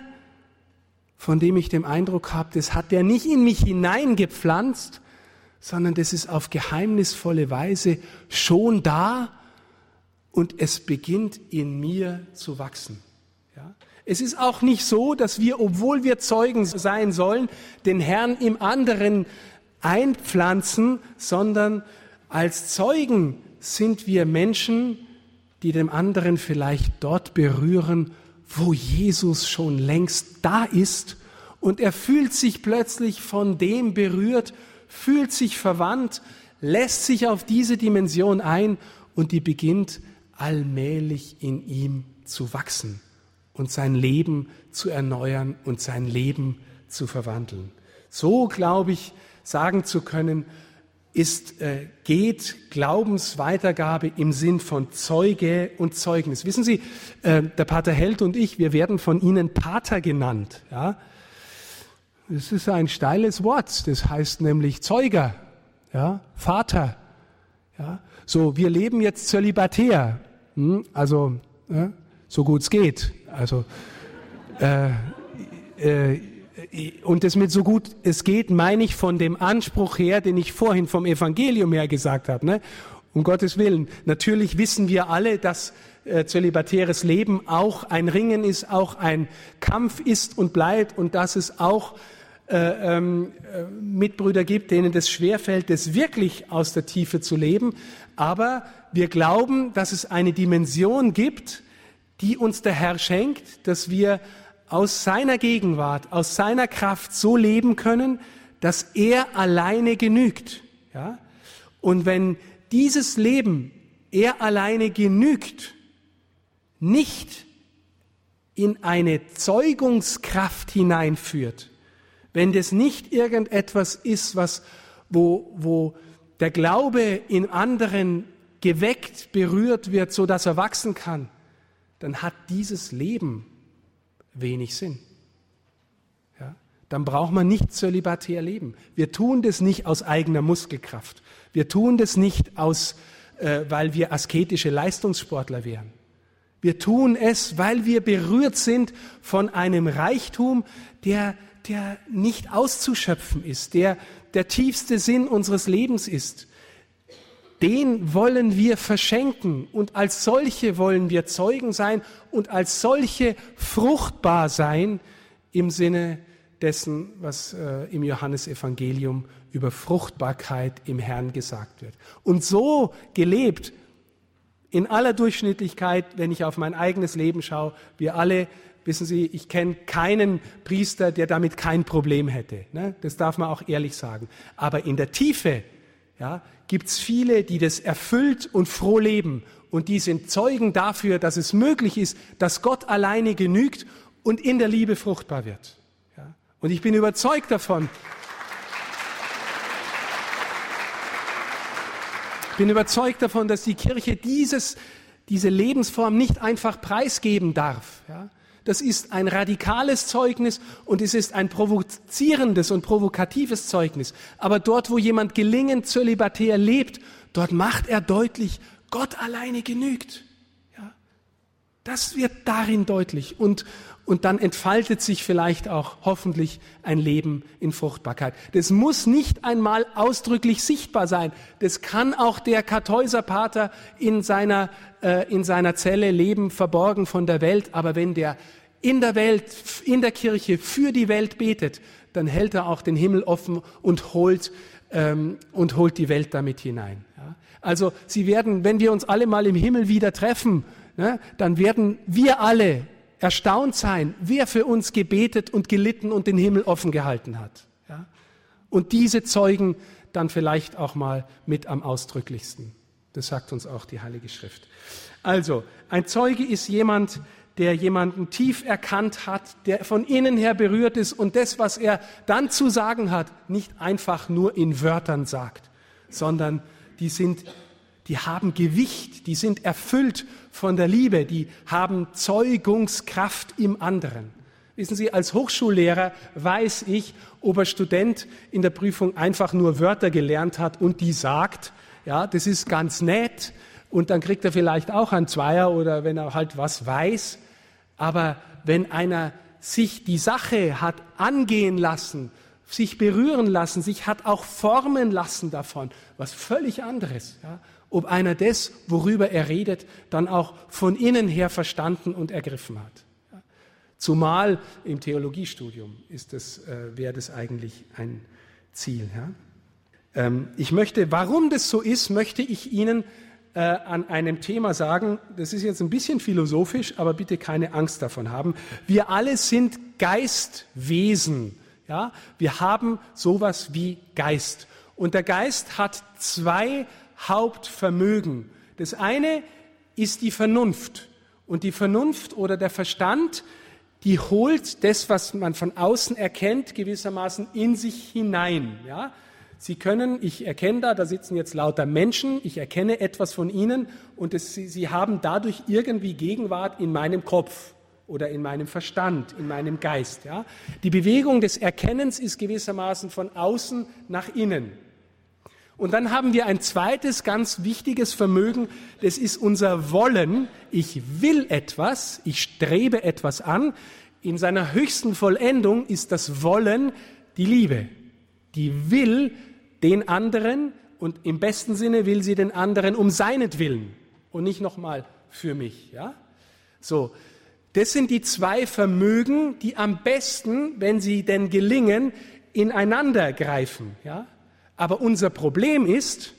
von dem ich den Eindruck habe, das hat der nicht in mich hineingepflanzt, sondern das ist auf geheimnisvolle Weise schon da und es beginnt in mir zu wachsen. Ja? Es ist auch nicht so, dass wir, obwohl wir Zeugen sein sollen, den Herrn im anderen einpflanzen, sondern als Zeugen sind wir Menschen, die dem anderen vielleicht dort berühren, wo Jesus schon längst da ist und er fühlt sich plötzlich von dem berührt, fühlt sich verwandt, lässt sich auf diese Dimension ein und die beginnt allmählich in ihm zu wachsen und sein Leben zu erneuern und sein Leben zu verwandeln. So, glaube ich, sagen zu können, ist, äh, geht Glaubensweitergabe im Sinn von Zeuge und Zeugnis. Wissen Sie, äh, der Pater Held und ich, wir werden von Ihnen Pater genannt. Ja? Das ist ein steiles Wort, das heißt nämlich Zeuger, ja? Vater. Ja? So, wir leben jetzt zölibatär. Hm? Also äh, so gut es geht. Also äh, äh, und das mit so gut es geht, meine ich von dem Anspruch her, den ich vorhin vom Evangelium her gesagt habe. Ne? Um Gottes Willen. Natürlich wissen wir alle, dass äh, zölibatäres Leben auch ein Ringen ist, auch ein Kampf ist und bleibt und dass es auch äh, ähm, äh, Mitbrüder gibt, denen das schwerfällt, das wirklich aus der Tiefe zu leben. Aber wir glauben, dass es eine Dimension gibt, die uns der Herr schenkt, dass wir aus seiner Gegenwart, aus seiner Kraft so leben können, dass er alleine genügt. Ja? Und wenn dieses Leben, er alleine genügt, nicht in eine Zeugungskraft hineinführt, wenn das nicht irgendetwas ist, was, wo, wo der Glaube in anderen geweckt, berührt wird, so dass er wachsen kann, dann hat dieses Leben wenig Sinn. Ja? Dann braucht man nicht zölibatär leben. Wir tun das nicht aus eigener Muskelkraft. Wir tun das nicht aus, äh, weil wir asketische Leistungssportler wären. Wir tun es, weil wir berührt sind von einem Reichtum, der, der nicht auszuschöpfen ist, der der tiefste Sinn unseres Lebens ist den wollen wir verschenken und als solche wollen wir Zeugen sein und als solche fruchtbar sein im Sinne dessen, was äh, im Johannesevangelium über Fruchtbarkeit im Herrn gesagt wird. Und so gelebt, in aller Durchschnittlichkeit, wenn ich auf mein eigenes Leben schaue, wir alle, wissen Sie, ich kenne keinen Priester, der damit kein Problem hätte. Ne? Das darf man auch ehrlich sagen. Aber in der Tiefe ja, gibt es viele, die das erfüllt und froh leben. Und die sind Zeugen dafür, dass es möglich ist, dass Gott alleine genügt und in der Liebe fruchtbar wird. Ja. Und ich bin überzeugt davon, ich bin überzeugt davon, dass die Kirche dieses, diese Lebensform nicht einfach preisgeben darf. Ja das ist ein radikales Zeugnis und es ist ein provozierendes und provokatives Zeugnis. Aber dort, wo jemand gelingend zölibatär lebt, dort macht er deutlich, Gott alleine genügt. Ja, das wird darin deutlich und, und dann entfaltet sich vielleicht auch hoffentlich ein Leben in Fruchtbarkeit. Das muss nicht einmal ausdrücklich sichtbar sein. Das kann auch der Kartäuserpater in seiner, äh, in seiner Zelle leben, verborgen von der Welt. Aber wenn der in der Welt, in der Kirche für die Welt betet, dann hält er auch den Himmel offen und holt, ähm, und holt die Welt damit hinein. Ja? Also sie werden, wenn wir uns alle mal im Himmel wieder treffen, ne, dann werden wir alle erstaunt sein, wer für uns gebetet und gelitten und den Himmel offen gehalten hat. Ja? Und diese Zeugen dann vielleicht auch mal mit am ausdrücklichsten. Das sagt uns auch die Heilige Schrift. Also, ein Zeuge ist jemand, der jemanden tief erkannt hat, der von innen her berührt ist und das, was er dann zu sagen hat, nicht einfach nur in Wörtern sagt, sondern die sind, die haben Gewicht, die sind erfüllt von der Liebe, die haben Zeugungskraft im anderen. Wissen Sie, als Hochschullehrer weiß ich, ob ein Student in der Prüfung einfach nur Wörter gelernt hat und die sagt, ja, das ist ganz nett und dann kriegt er vielleicht auch einen Zweier oder wenn er halt was weiß. Aber wenn einer sich die Sache hat angehen lassen, sich berühren lassen, sich hat auch formen lassen davon, was völlig anderes. Ja? Ob einer das, worüber er redet, dann auch von innen her verstanden und ergriffen hat. Zumal im Theologiestudium äh, wäre das eigentlich ein Ziel. Ja? Ähm, ich möchte, warum das so ist, möchte ich Ihnen äh, an einem Thema sagen. Das ist jetzt ein bisschen philosophisch, aber bitte keine Angst davon haben. Wir alle sind Geistwesen. Ja? Wir haben sowas wie Geist. Und der Geist hat zwei Hauptvermögen. Das eine ist die Vernunft. Und die Vernunft oder der Verstand die holt das, was man von außen erkennt, gewissermaßen in sich hinein. Ja? Sie können, ich erkenne da, da sitzen jetzt lauter Menschen, ich erkenne etwas von ihnen und es, sie, sie haben dadurch irgendwie Gegenwart in meinem Kopf oder in meinem Verstand, in meinem Geist. Ja? Die Bewegung des Erkennens ist gewissermaßen von außen nach innen. Und dann haben wir ein zweites ganz wichtiges Vermögen, das ist unser Wollen. Ich will etwas, ich strebe etwas an. In seiner höchsten Vollendung ist das Wollen die Liebe. Die will den anderen und im besten Sinne will sie den anderen um seinetwillen und nicht nochmal für mich. Ja? So, das sind die zwei Vermögen, die am besten, wenn sie denn gelingen, ineinander greifen. Ja? Aber unser Problem ist,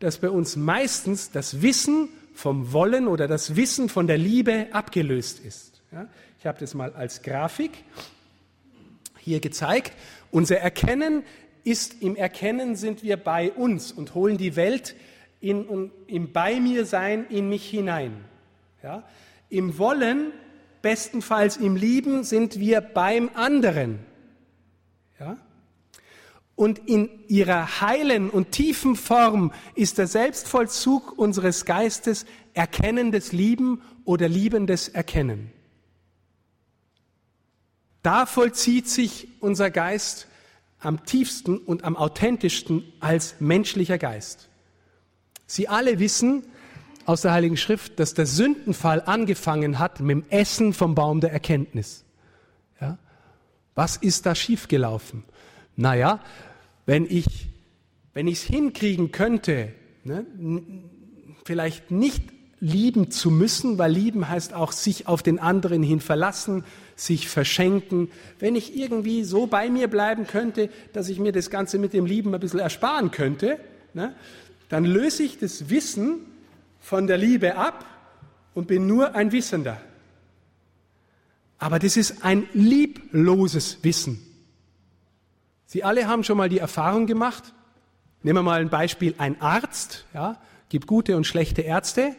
dass bei uns meistens das Wissen vom Wollen oder das Wissen von der Liebe abgelöst ist. Ja, ich habe das mal als Grafik hier gezeigt. Unser Erkennen ist, im Erkennen sind wir bei uns und holen die Welt in, im Bei mir Sein in mich hinein. Ja, Im Wollen, bestenfalls im Lieben, sind wir beim anderen. Ja? Und in ihrer heilen und tiefen Form ist der Selbstvollzug unseres Geistes erkennendes Lieben oder liebendes Erkennen. Da vollzieht sich unser Geist am tiefsten und am authentischsten als menschlicher Geist. Sie alle wissen aus der Heiligen Schrift, dass der Sündenfall angefangen hat mit dem Essen vom Baum der Erkenntnis. Ja? Was ist da schiefgelaufen? Naja, wenn ich wenn es hinkriegen könnte, ne, vielleicht nicht lieben zu müssen, weil lieben heißt auch sich auf den anderen hin verlassen, sich verschenken. Wenn ich irgendwie so bei mir bleiben könnte, dass ich mir das Ganze mit dem Lieben ein bisschen ersparen könnte, ne, dann löse ich das Wissen von der Liebe ab und bin nur ein Wissender. Aber das ist ein liebloses Wissen. Sie alle haben schon mal die Erfahrung gemacht. Nehmen wir mal ein Beispiel, ein Arzt, ja, gibt gute und schlechte Ärzte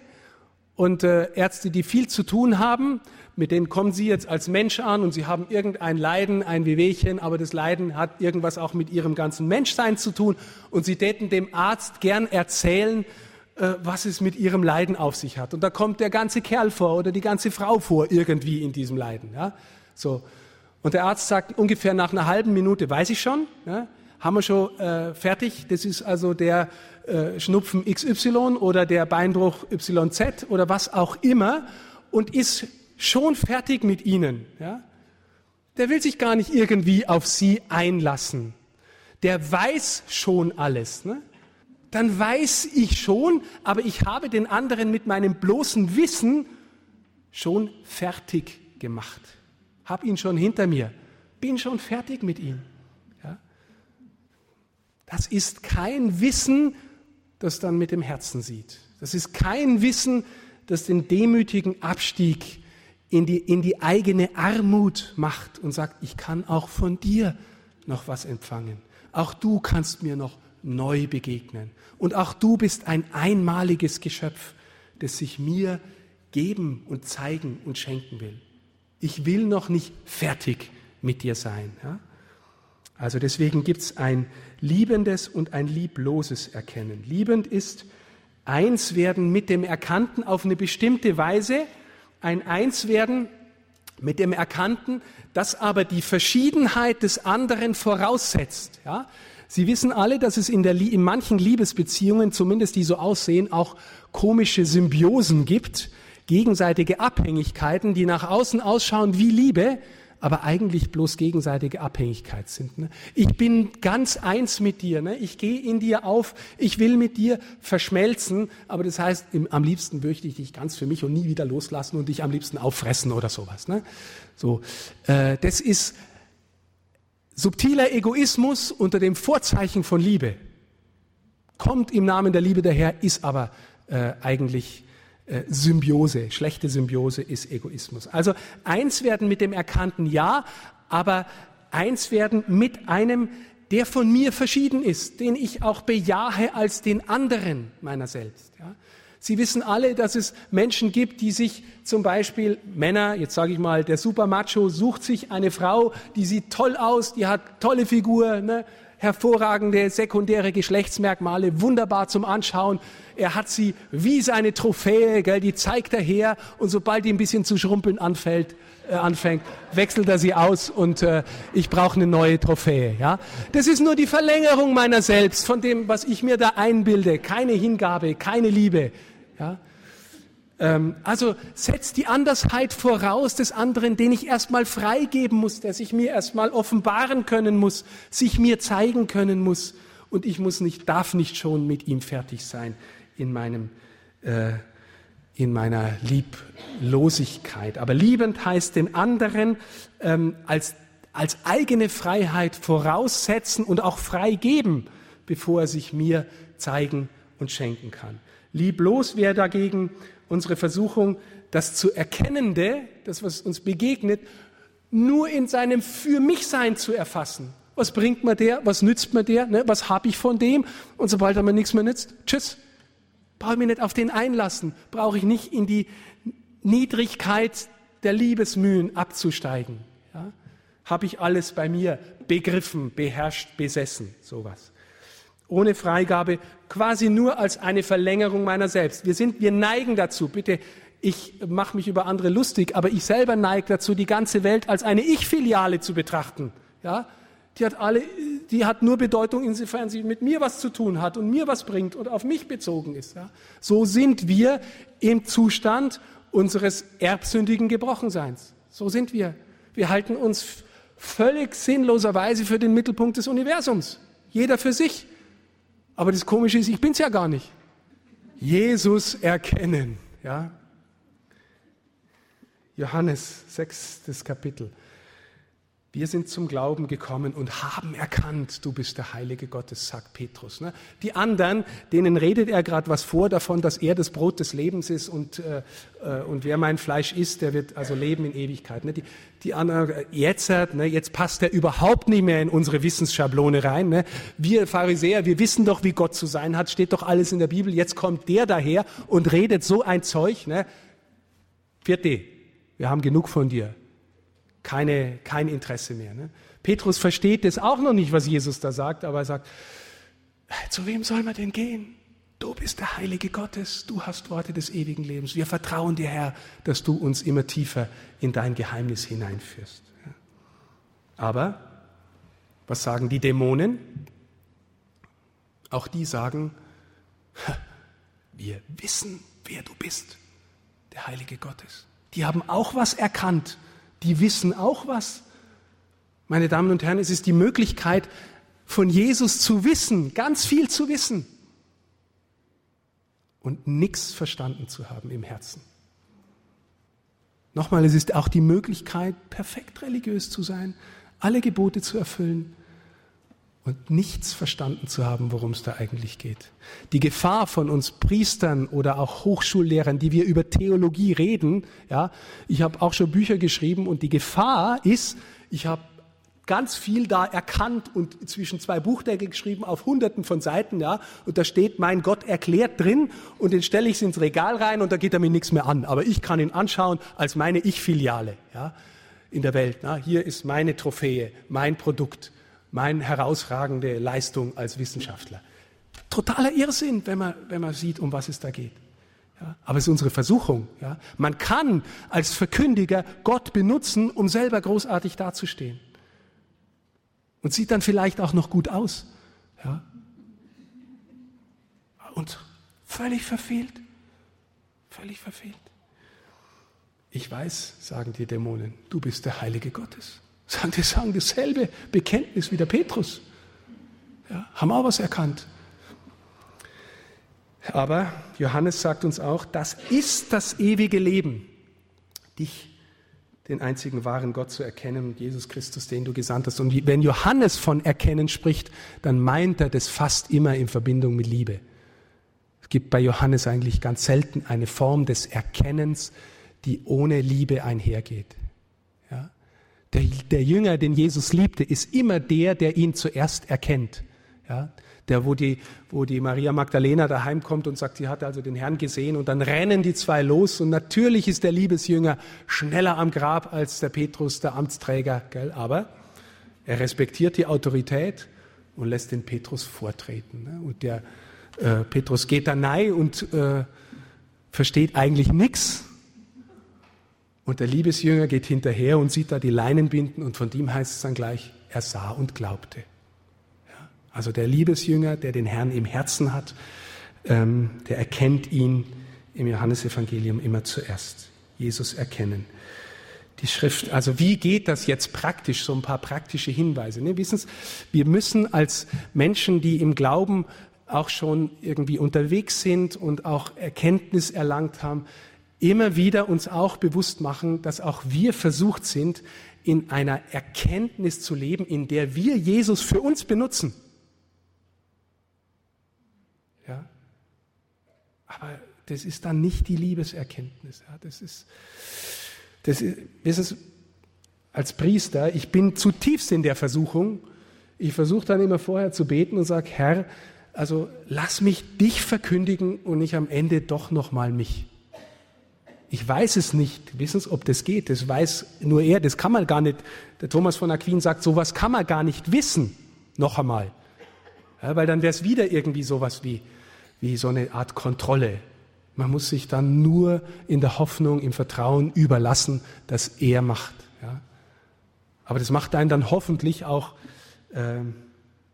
und äh, Ärzte, die viel zu tun haben, mit denen kommen Sie jetzt als Mensch an und Sie haben irgendein Leiden, ein Wehwehchen, aber das Leiden hat irgendwas auch mit Ihrem ganzen Menschsein zu tun und Sie täten dem Arzt gern erzählen, äh, was es mit Ihrem Leiden auf sich hat. Und da kommt der ganze Kerl vor oder die ganze Frau vor irgendwie in diesem Leiden. Ja? So. Und der Arzt sagt ungefähr nach einer halben Minute, weiß ich schon, ja, haben wir schon äh, fertig. Das ist also der äh, Schnupfen XY oder der Beinbruch YZ oder was auch immer und ist schon fertig mit Ihnen. Ja? Der will sich gar nicht irgendwie auf Sie einlassen. Der weiß schon alles. Ne? Dann weiß ich schon, aber ich habe den anderen mit meinem bloßen Wissen schon fertig gemacht habe ihn schon hinter mir, bin schon fertig mit ihm. Ja? Das ist kein Wissen, das dann mit dem Herzen sieht. Das ist kein Wissen, das den demütigen Abstieg in die, in die eigene Armut macht und sagt, ich kann auch von dir noch was empfangen. Auch du kannst mir noch neu begegnen. Und auch du bist ein einmaliges Geschöpf, das sich mir geben und zeigen und schenken will ich will noch nicht fertig mit dir sein. Ja? Also deswegen gibt es ein liebendes und ein liebloses Erkennen. Liebend ist, Eins werden mit dem Erkannten auf eine bestimmte Weise, ein Eins werden mit dem Erkannten, das aber die Verschiedenheit des anderen voraussetzt. Ja? Sie wissen alle, dass es in, der, in manchen Liebesbeziehungen, zumindest die so aussehen, auch komische Symbiosen gibt, gegenseitige Abhängigkeiten, die nach außen ausschauen wie Liebe, aber eigentlich bloß gegenseitige Abhängigkeit sind. Ne? Ich bin ganz eins mit dir, ne? ich gehe in dir auf, ich will mit dir verschmelzen, aber das heißt, im, am liebsten möchte ich dich ganz für mich und nie wieder loslassen und dich am liebsten auffressen oder sowas. Ne? So, äh, das ist subtiler Egoismus unter dem Vorzeichen von Liebe. Kommt im Namen der Liebe daher, ist aber äh, eigentlich Symbiose, schlechte Symbiose ist Egoismus. Also eins werden mit dem Erkannten ja, aber eins werden mit einem, der von mir verschieden ist, den ich auch bejahe als den anderen meiner selbst. Ja. Sie wissen alle, dass es Menschen gibt, die sich zum Beispiel Männer, jetzt sage ich mal, der Supermacho sucht sich eine Frau, die sieht toll aus, die hat tolle Figur, ne, hervorragende sekundäre Geschlechtsmerkmale, wunderbar zum Anschauen. Er hat sie wie seine Trophäe, gell, die zeigt er her und sobald die ein bisschen zu schrumpeln anfällt, äh, anfängt, wechselt er sie aus und äh, ich brauche eine neue Trophäe. Ja? Das ist nur die Verlängerung meiner selbst, von dem, was ich mir da einbilde. Keine Hingabe, keine Liebe. Ja? Ähm, also setzt die Andersheit voraus des anderen, den ich erstmal freigeben muss, der sich mir erstmal offenbaren können muss, sich mir zeigen können muss. Und ich muss nicht, darf nicht schon mit ihm fertig sein in meinem, äh, in meiner Lieblosigkeit. Aber liebend heißt den anderen ähm, als, als eigene Freiheit voraussetzen und auch freigeben, bevor er sich mir zeigen und schenken kann. Lieblos wäre dagegen unsere Versuchung, das zu Erkennende, das, was uns begegnet, nur in seinem Für mich Sein zu erfassen. Was bringt mir der? Was nützt mir der? Ne? Was habe ich von dem? Und sobald er mir nichts mehr nützt, tschüss. Brauche ich mich nicht auf den einlassen. Brauche ich nicht in die Niedrigkeit der Liebesmühen abzusteigen. Ja? Habe ich alles bei mir begriffen, beherrscht, besessen, sowas. Ohne Freigabe, quasi nur als eine Verlängerung meiner selbst. Wir sind, wir neigen dazu, bitte, ich mache mich über andere lustig, aber ich selber neige dazu, die ganze Welt als eine Ich-Filiale zu betrachten. Ja? Die hat alle, die hat nur Bedeutung, insofern sie mit mir was zu tun hat und mir was bringt und auf mich bezogen ist. Ja? So sind wir im Zustand unseres erbsündigen Gebrochenseins. So sind wir. Wir halten uns völlig sinnloserweise für den Mittelpunkt des Universums. Jeder für sich. Aber das Komische ist, ich bin's ja gar nicht. Jesus erkennen, ja. Johannes, sechstes Kapitel. Wir sind zum Glauben gekommen und haben erkannt, du bist der Heilige Gottes, sagt Petrus. Ne? Die anderen, denen redet er gerade was vor davon, dass er das Brot des Lebens ist und, äh, äh, und wer mein Fleisch isst, der wird also leben in Ewigkeit. Ne? Die, die anderen, jetzt, ne, jetzt passt er überhaupt nicht mehr in unsere Wissensschablone rein. Wir Pharisäer, wir wissen doch, wie Gott zu sein hat, steht doch alles in der Bibel. Jetzt kommt der daher und redet so ein Zeug. Vierte, wir haben genug von dir keine, kein Interesse mehr. Ne? Petrus versteht das auch noch nicht, was Jesus da sagt, aber er sagt, zu wem soll man denn gehen? Du bist der Heilige Gottes, du hast Worte des ewigen Lebens. Wir vertrauen dir, Herr, dass du uns immer tiefer in dein Geheimnis hineinführst. Aber was sagen die Dämonen? Auch die sagen, wir wissen, wer du bist, der Heilige Gottes. Die haben auch was erkannt die wissen auch was. Meine Damen und Herren, es ist die Möglichkeit, von Jesus zu wissen, ganz viel zu wissen und nichts verstanden zu haben im Herzen. Nochmal, es ist auch die Möglichkeit, perfekt religiös zu sein, alle Gebote zu erfüllen und nichts verstanden zu haben, worum es da eigentlich geht. Die Gefahr von uns Priestern oder auch Hochschullehrern, die wir über Theologie reden, ja, ich habe auch schon Bücher geschrieben und die Gefahr ist, ich habe ganz viel da erkannt und zwischen zwei Buchdeckel geschrieben auf hunderten von Seiten, ja, und da steht mein Gott erklärt drin und den stelle ich ins Regal rein und da geht er mir nichts mehr an, aber ich kann ihn anschauen als meine Ich-Filiale, ja, in der Welt. Na, hier ist meine Trophäe, mein Produkt meine herausragende Leistung als Wissenschaftler. totaler Irrsinn, wenn man, wenn man sieht, um was es da geht. Ja, aber es ist unsere Versuchung. Ja. Man kann als Verkündiger Gott benutzen, um selber großartig dazustehen. Und sieht dann vielleicht auch noch gut aus. Ja. Und völlig verfehlt. Völlig verfehlt. Ich weiß, sagen die Dämonen, du bist der Heilige Gottes. Sagen, die sagen dasselbe Bekenntnis wie der Petrus. Ja, haben auch was erkannt. Aber Johannes sagt uns auch, das ist das ewige Leben, dich, den einzigen wahren Gott zu erkennen und Jesus Christus, den du gesandt hast. Und wenn Johannes von Erkennen spricht, dann meint er das fast immer in Verbindung mit Liebe. Es gibt bei Johannes eigentlich ganz selten eine Form des Erkennens, die ohne Liebe einhergeht. Der, der Jünger, den Jesus liebte, ist immer der, der ihn zuerst erkennt. Ja? Der, wo die, wo die Maria Magdalena daheim kommt und sagt, sie hat also den Herrn gesehen und dann rennen die zwei los und natürlich ist der Liebesjünger schneller am Grab als der Petrus, der Amtsträger, gell? aber er respektiert die Autorität und lässt den Petrus vortreten. Ne? Und der äh, Petrus geht da rein und äh, versteht eigentlich nichts und der Liebesjünger geht hinterher und sieht da die Leinenbinden und von dem heißt es dann gleich, er sah und glaubte. Ja, also der Liebesjünger, der den Herrn im Herzen hat, ähm, der erkennt ihn im Johannesevangelium immer zuerst. Jesus erkennen. Die Schrift, also wie geht das jetzt praktisch? So ein paar praktische Hinweise. Ne? Wissen Sie, wir müssen als Menschen, die im Glauben auch schon irgendwie unterwegs sind und auch Erkenntnis erlangt haben, immer wieder uns auch bewusst machen, dass auch wir versucht sind, in einer Erkenntnis zu leben, in der wir Jesus für uns benutzen. Ja? Aber das ist dann nicht die Liebeserkenntnis. Ja? Das ist, das ist, wissen Sie, als Priester, ich bin zutiefst in der Versuchung, ich versuche dann immer vorher zu beten und sage, Herr, also lass mich dich verkündigen und nicht am Ende doch nochmal mich. Ich weiß es nicht. Wissen Sie, ob das geht? Das weiß nur er. Das kann man gar nicht. Der Thomas von Aquin sagt, sowas kann man gar nicht wissen. Noch einmal. Ja, weil dann wäre es wieder irgendwie sowas wie, wie so eine Art Kontrolle. Man muss sich dann nur in der Hoffnung, im Vertrauen überlassen, dass er macht. Ja. Aber das macht einen dann hoffentlich auch äh,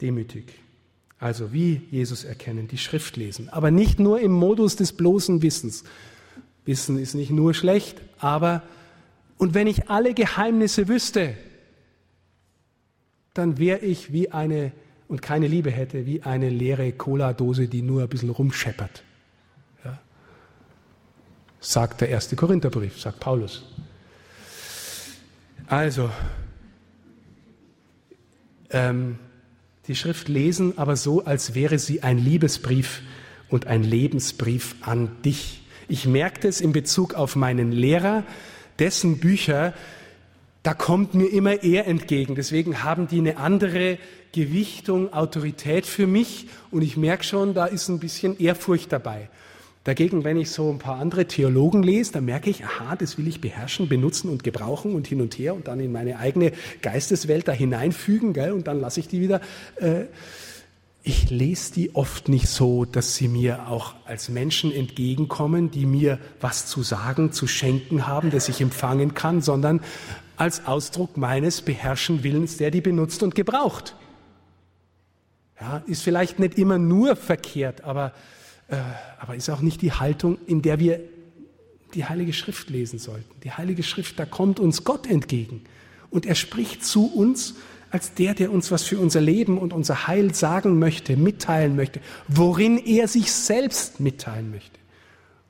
demütig. Also wie Jesus erkennen, die Schrift lesen. Aber nicht nur im Modus des bloßen Wissens, Wissen ist nicht nur schlecht, aber und wenn ich alle Geheimnisse wüsste, dann wäre ich wie eine und keine Liebe hätte, wie eine leere Cola-Dose, die nur ein bisschen rumscheppert. Ja? Sagt der erste Korintherbrief, sagt Paulus. Also, ähm, die Schrift lesen, aber so, als wäre sie ein Liebesbrief und ein Lebensbrief an dich. Ich merke das in Bezug auf meinen Lehrer, dessen Bücher, da kommt mir immer er entgegen. Deswegen haben die eine andere Gewichtung, Autorität für mich und ich merke schon, da ist ein bisschen Ehrfurcht dabei. Dagegen, wenn ich so ein paar andere Theologen lese, dann merke ich, aha, das will ich beherrschen, benutzen und gebrauchen und hin und her und dann in meine eigene Geisteswelt da hineinfügen, gell, und dann lasse ich die wieder. Äh, ich lese die oft nicht so, dass sie mir auch als Menschen entgegenkommen, die mir was zu sagen, zu schenken haben, das ich empfangen kann, sondern als Ausdruck meines beherrschen Willens, der die benutzt und gebraucht. Ja, ist vielleicht nicht immer nur verkehrt, aber, äh, aber ist auch nicht die Haltung, in der wir die Heilige Schrift lesen sollten. Die Heilige Schrift, da kommt uns Gott entgegen und er spricht zu uns als der, der uns was für unser Leben und unser Heil sagen möchte, mitteilen möchte, worin er sich selbst mitteilen möchte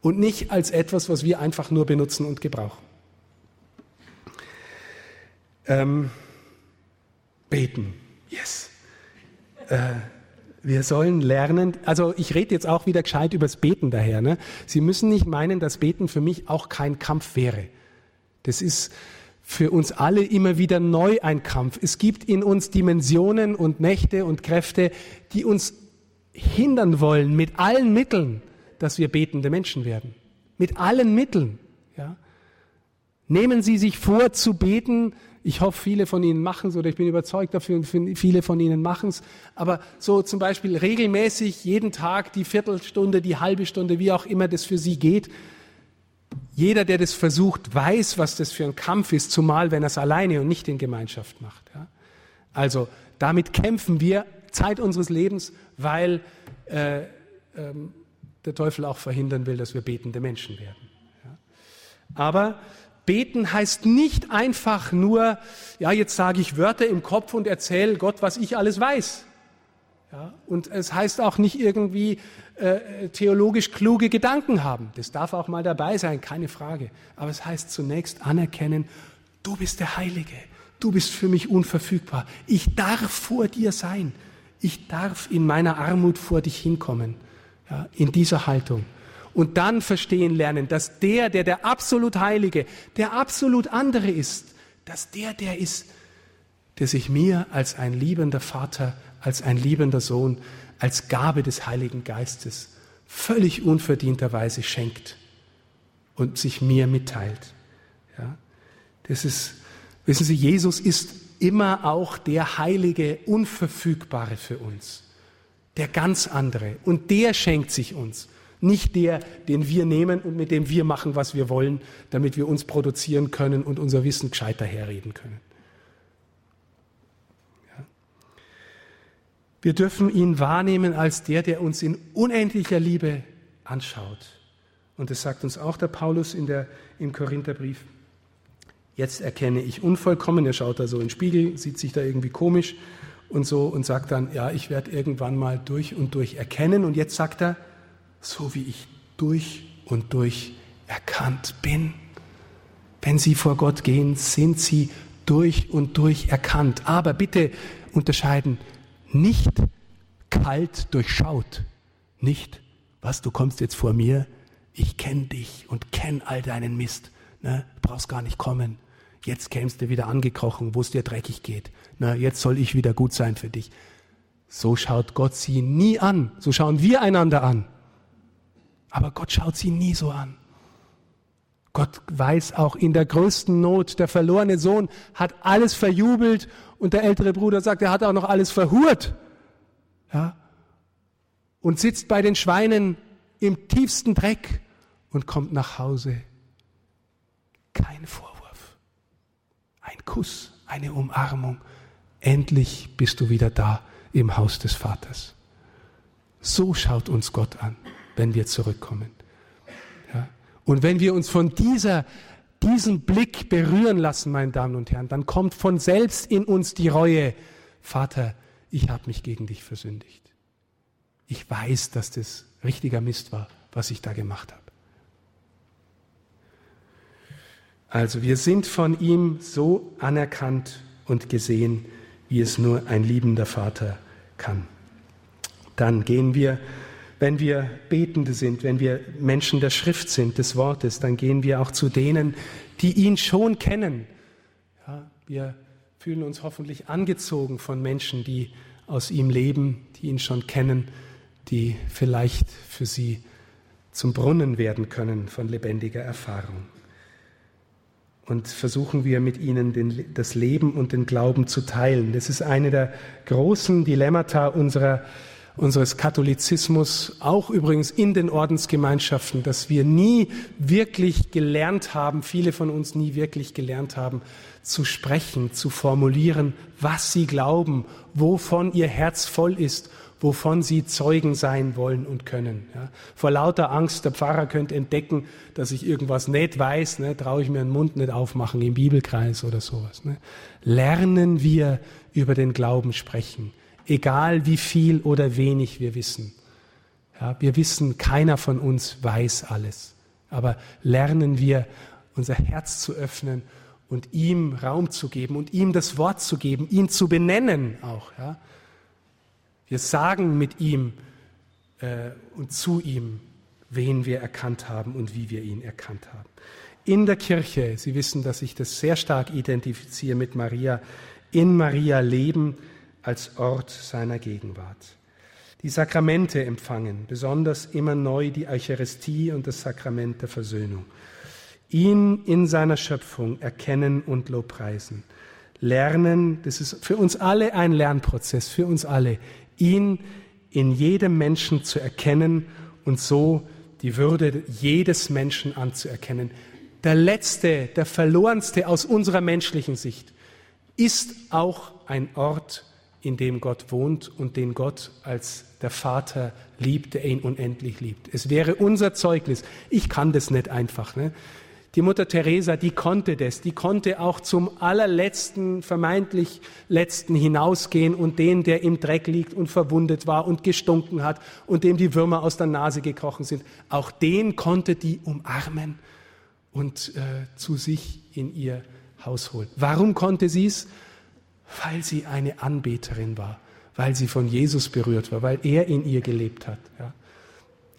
und nicht als etwas, was wir einfach nur benutzen und gebrauchen. Ähm, beten, yes. Äh, wir sollen lernen, also ich rede jetzt auch wieder gescheit übers Beten daher. Ne? Sie müssen nicht meinen, dass Beten für mich auch kein Kampf wäre. Das ist, für uns alle immer wieder neu ein Kampf. Es gibt in uns Dimensionen und Mächte und Kräfte, die uns hindern wollen mit allen Mitteln, dass wir betende Menschen werden. Mit allen Mitteln. Ja. Nehmen Sie sich vor zu beten, Ich hoffe, viele von Ihnen machen es oder ich bin überzeugt dafür viele von Ihnen machen es. Aber so zum Beispiel regelmäßig jeden Tag die Viertelstunde, die halbe Stunde, wie auch immer das für Sie geht. Jeder, der das versucht, weiß, was das für ein Kampf ist, zumal wenn er es alleine und nicht in Gemeinschaft macht. Ja? Also damit kämpfen wir Zeit unseres Lebens, weil äh, ähm, der Teufel auch verhindern will, dass wir betende Menschen werden. Ja? Aber beten heißt nicht einfach nur, ja, jetzt sage ich Wörter im Kopf und erzähle Gott, was ich alles weiß. Ja? Und es heißt auch nicht irgendwie äh, theologisch kluge Gedanken haben. Das darf auch mal dabei sein, keine Frage. Aber es heißt zunächst anerkennen, du bist der Heilige. Du bist für mich unverfügbar. Ich darf vor dir sein. Ich darf in meiner Armut vor dich hinkommen. Ja, in dieser Haltung. Und dann verstehen lernen, dass der, der der absolut Heilige, der absolut andere ist, dass der der ist, der sich mir als ein liebender Vater, als ein liebender Sohn, als Gabe des Heiligen Geistes völlig unverdienterweise schenkt und sich mir mitteilt. Ja, das ist, wissen Sie, Jesus ist immer auch der Heilige, Unverfügbare für uns der ganz andere. Und der schenkt sich uns. Nicht der, den wir nehmen und mit dem wir machen, was wir wollen, damit wir uns produzieren können und unser Wissen gescheiter herreden können. Wir dürfen ihn wahrnehmen als der, der uns in unendlicher Liebe anschaut. Und das sagt uns auch der Paulus in der, im Korintherbrief. Jetzt erkenne ich unvollkommen. Er schaut da so in den Spiegel, sieht sich da irgendwie komisch und so und sagt dann, ja, ich werde irgendwann mal durch und durch erkennen. Und jetzt sagt er, so wie ich durch und durch erkannt bin. Wenn Sie vor Gott gehen, sind Sie durch und durch erkannt. Aber bitte unterscheiden, nicht kalt durchschaut, nicht, was du kommst jetzt vor mir, ich kenne dich und kenne all deinen Mist, ne? brauchst gar nicht kommen. Jetzt kämst du wieder angekrochen, wo es dir dreckig geht. Na, jetzt soll ich wieder gut sein für dich. So schaut Gott sie nie an. So schauen wir einander an. Aber Gott schaut sie nie so an. Gott weiß auch in der größten Not, der verlorene Sohn hat alles verjubelt und der ältere Bruder sagt, er hat auch noch alles verhurt. Ja? Und sitzt bei den Schweinen im tiefsten Dreck und kommt nach Hause. Kein Vorwurf. Ein Kuss, eine Umarmung. Endlich bist du wieder da im Haus des Vaters. So schaut uns Gott an, wenn wir zurückkommen. Und wenn wir uns von dieser, diesem Blick berühren lassen, meine Damen und Herren, dann kommt von selbst in uns die Reue. Vater, ich habe mich gegen dich versündigt. Ich weiß, dass das richtiger Mist war, was ich da gemacht habe. Also wir sind von ihm so anerkannt und gesehen, wie es nur ein liebender Vater kann. Dann gehen wir, wenn wir Betende sind, wenn wir Menschen der Schrift sind, des Wortes, dann gehen wir auch zu denen, die ihn schon kennen. Ja, wir fühlen uns hoffentlich angezogen von Menschen, die aus ihm leben, die ihn schon kennen, die vielleicht für sie zum Brunnen werden können von lebendiger Erfahrung und versuchen wir mit ihnen den, das Leben und den Glauben zu teilen. Das ist eine der großen Dilemmata unserer, unseres Katholizismus, auch übrigens in den Ordensgemeinschaften, dass wir nie wirklich gelernt haben, viele von uns nie wirklich gelernt haben, zu sprechen, zu formulieren, was sie glauben, wovon ihr Herz voll ist wovon sie Zeugen sein wollen und können. Ja. Vor lauter Angst, der Pfarrer könnte entdecken, dass ich irgendwas nicht weiß, ne, traue ich mir den Mund nicht aufmachen im Bibelkreis oder sowas. Ne. Lernen wir über den Glauben sprechen, egal wie viel oder wenig wir wissen. Ja, wir wissen, keiner von uns weiß alles, aber lernen wir unser Herz zu öffnen und ihm Raum zu geben und ihm das Wort zu geben, ihn zu benennen auch. Ja. Wir sagen mit ihm äh, und zu ihm, wen wir erkannt haben und wie wir ihn erkannt haben. In der Kirche, Sie wissen, dass ich das sehr stark identifiziere mit Maria, in Maria leben als Ort seiner Gegenwart. Die Sakramente empfangen, besonders immer neu die Eucharistie und das Sakrament der Versöhnung. ihn in seiner Schöpfung erkennen und lobpreisen. Lernen, das ist für uns alle ein Lernprozess, für uns alle, ihn in jedem Menschen zu erkennen und so die Würde jedes Menschen anzuerkennen. Der letzte, der verlorenste aus unserer menschlichen Sicht ist auch ein Ort, in dem Gott wohnt und den Gott als der Vater liebt, der ihn unendlich liebt. Es wäre unser Zeugnis. Ich kann das nicht einfach. Ne? Die Mutter Teresa, die konnte das, die konnte auch zum allerletzten, vermeintlich letzten hinausgehen und den, der im Dreck liegt und verwundet war und gestunken hat und dem die Würmer aus der Nase gekrochen sind, auch den konnte die umarmen und äh, zu sich in ihr Haus holen. Warum konnte sie es? Weil sie eine Anbeterin war, weil sie von Jesus berührt war, weil er in ihr gelebt hat. Ja.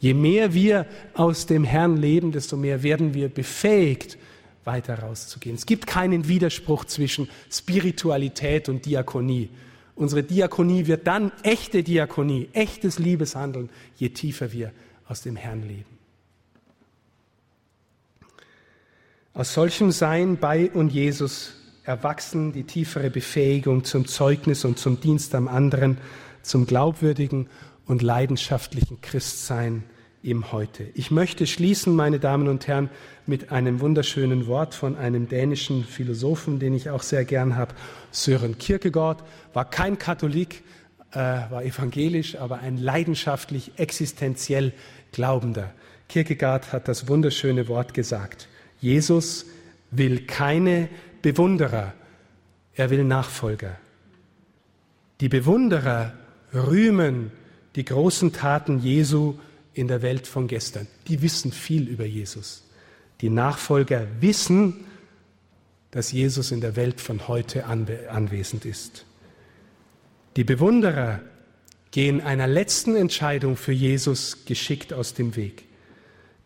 Je mehr wir aus dem Herrn leben, desto mehr werden wir befähigt, weiter rauszugehen. Es gibt keinen Widerspruch zwischen Spiritualität und Diakonie. Unsere Diakonie wird dann echte Diakonie, echtes Liebeshandeln, je tiefer wir aus dem Herrn leben. Aus solchem Sein bei und Jesus erwachsen die tiefere Befähigung zum Zeugnis und zum Dienst am anderen, zum glaubwürdigen und leidenschaftlichen Christsein im Heute. Ich möchte schließen, meine Damen und Herren, mit einem wunderschönen Wort von einem dänischen Philosophen, den ich auch sehr gern habe. Sören Kierkegaard war kein Katholik, äh, war evangelisch, aber ein leidenschaftlich, existenziell Glaubender. Kierkegaard hat das wunderschöne Wort gesagt. Jesus will keine Bewunderer, er will Nachfolger. Die Bewunderer rühmen die großen Taten Jesu in der Welt von gestern. Die wissen viel über Jesus. Die Nachfolger wissen, dass Jesus in der Welt von heute anwesend ist. Die Bewunderer gehen einer letzten Entscheidung für Jesus geschickt aus dem Weg.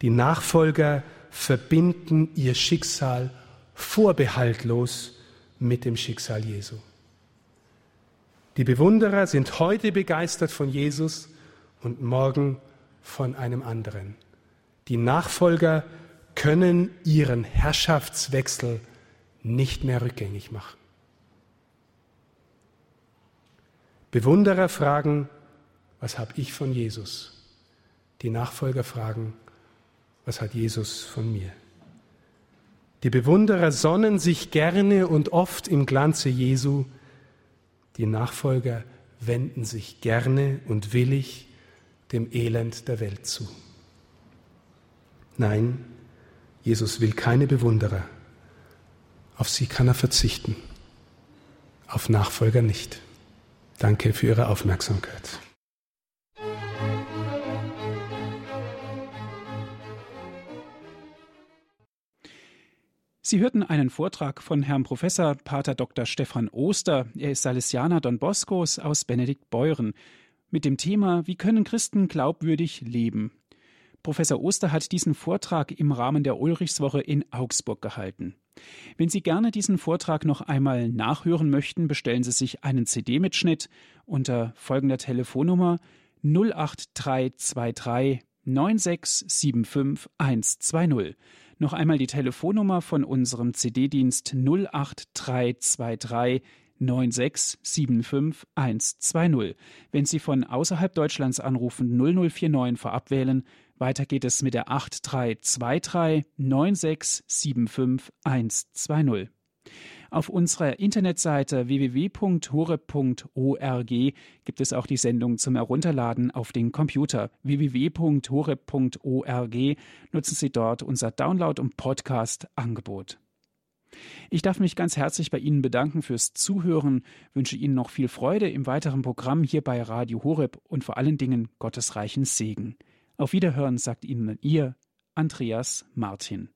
Die Nachfolger verbinden ihr Schicksal vorbehaltlos mit dem Schicksal Jesu. Die Bewunderer sind heute begeistert von Jesus und morgen von einem anderen. Die Nachfolger können ihren Herrschaftswechsel nicht mehr rückgängig machen. Bewunderer fragen, was habe ich von Jesus? Die Nachfolger fragen, was hat Jesus von mir? Die Bewunderer sonnen sich gerne und oft im Glanze Jesu, die Nachfolger wenden sich gerne und willig dem Elend der Welt zu. Nein, Jesus will keine Bewunderer. Auf sie kann er verzichten, auf Nachfolger nicht. Danke für Ihre Aufmerksamkeit. Sie hörten einen Vortrag von Herrn Professor Pater Dr. Stefan Oster. Er ist Salesianer Don Boscos aus Benediktbeuren mit dem Thema Wie können Christen glaubwürdig leben? Professor Oster hat diesen Vortrag im Rahmen der Ulrichswoche in Augsburg gehalten. Wenn Sie gerne diesen Vortrag noch einmal nachhören möchten, bestellen Sie sich einen CD-Mitschnitt unter folgender Telefonnummer 08323 9675 120. Noch einmal die Telefonnummer von unserem CD-Dienst 08323 96 120. Wenn Sie von außerhalb Deutschlands anrufen, 0049 vorab wählen. Weiter geht es mit der 8323 96 120. Auf unserer Internetseite www.horeb.org gibt es auch die Sendung zum Herunterladen auf den Computer. www.horeb.org nutzen Sie dort unser Download- und Podcast-Angebot. Ich darf mich ganz herzlich bei Ihnen bedanken fürs Zuhören, wünsche Ihnen noch viel Freude im weiteren Programm hier bei Radio Horeb und vor allen Dingen Gottes reichen Segen. Auf Wiederhören sagt Ihnen Ihr Andreas Martin.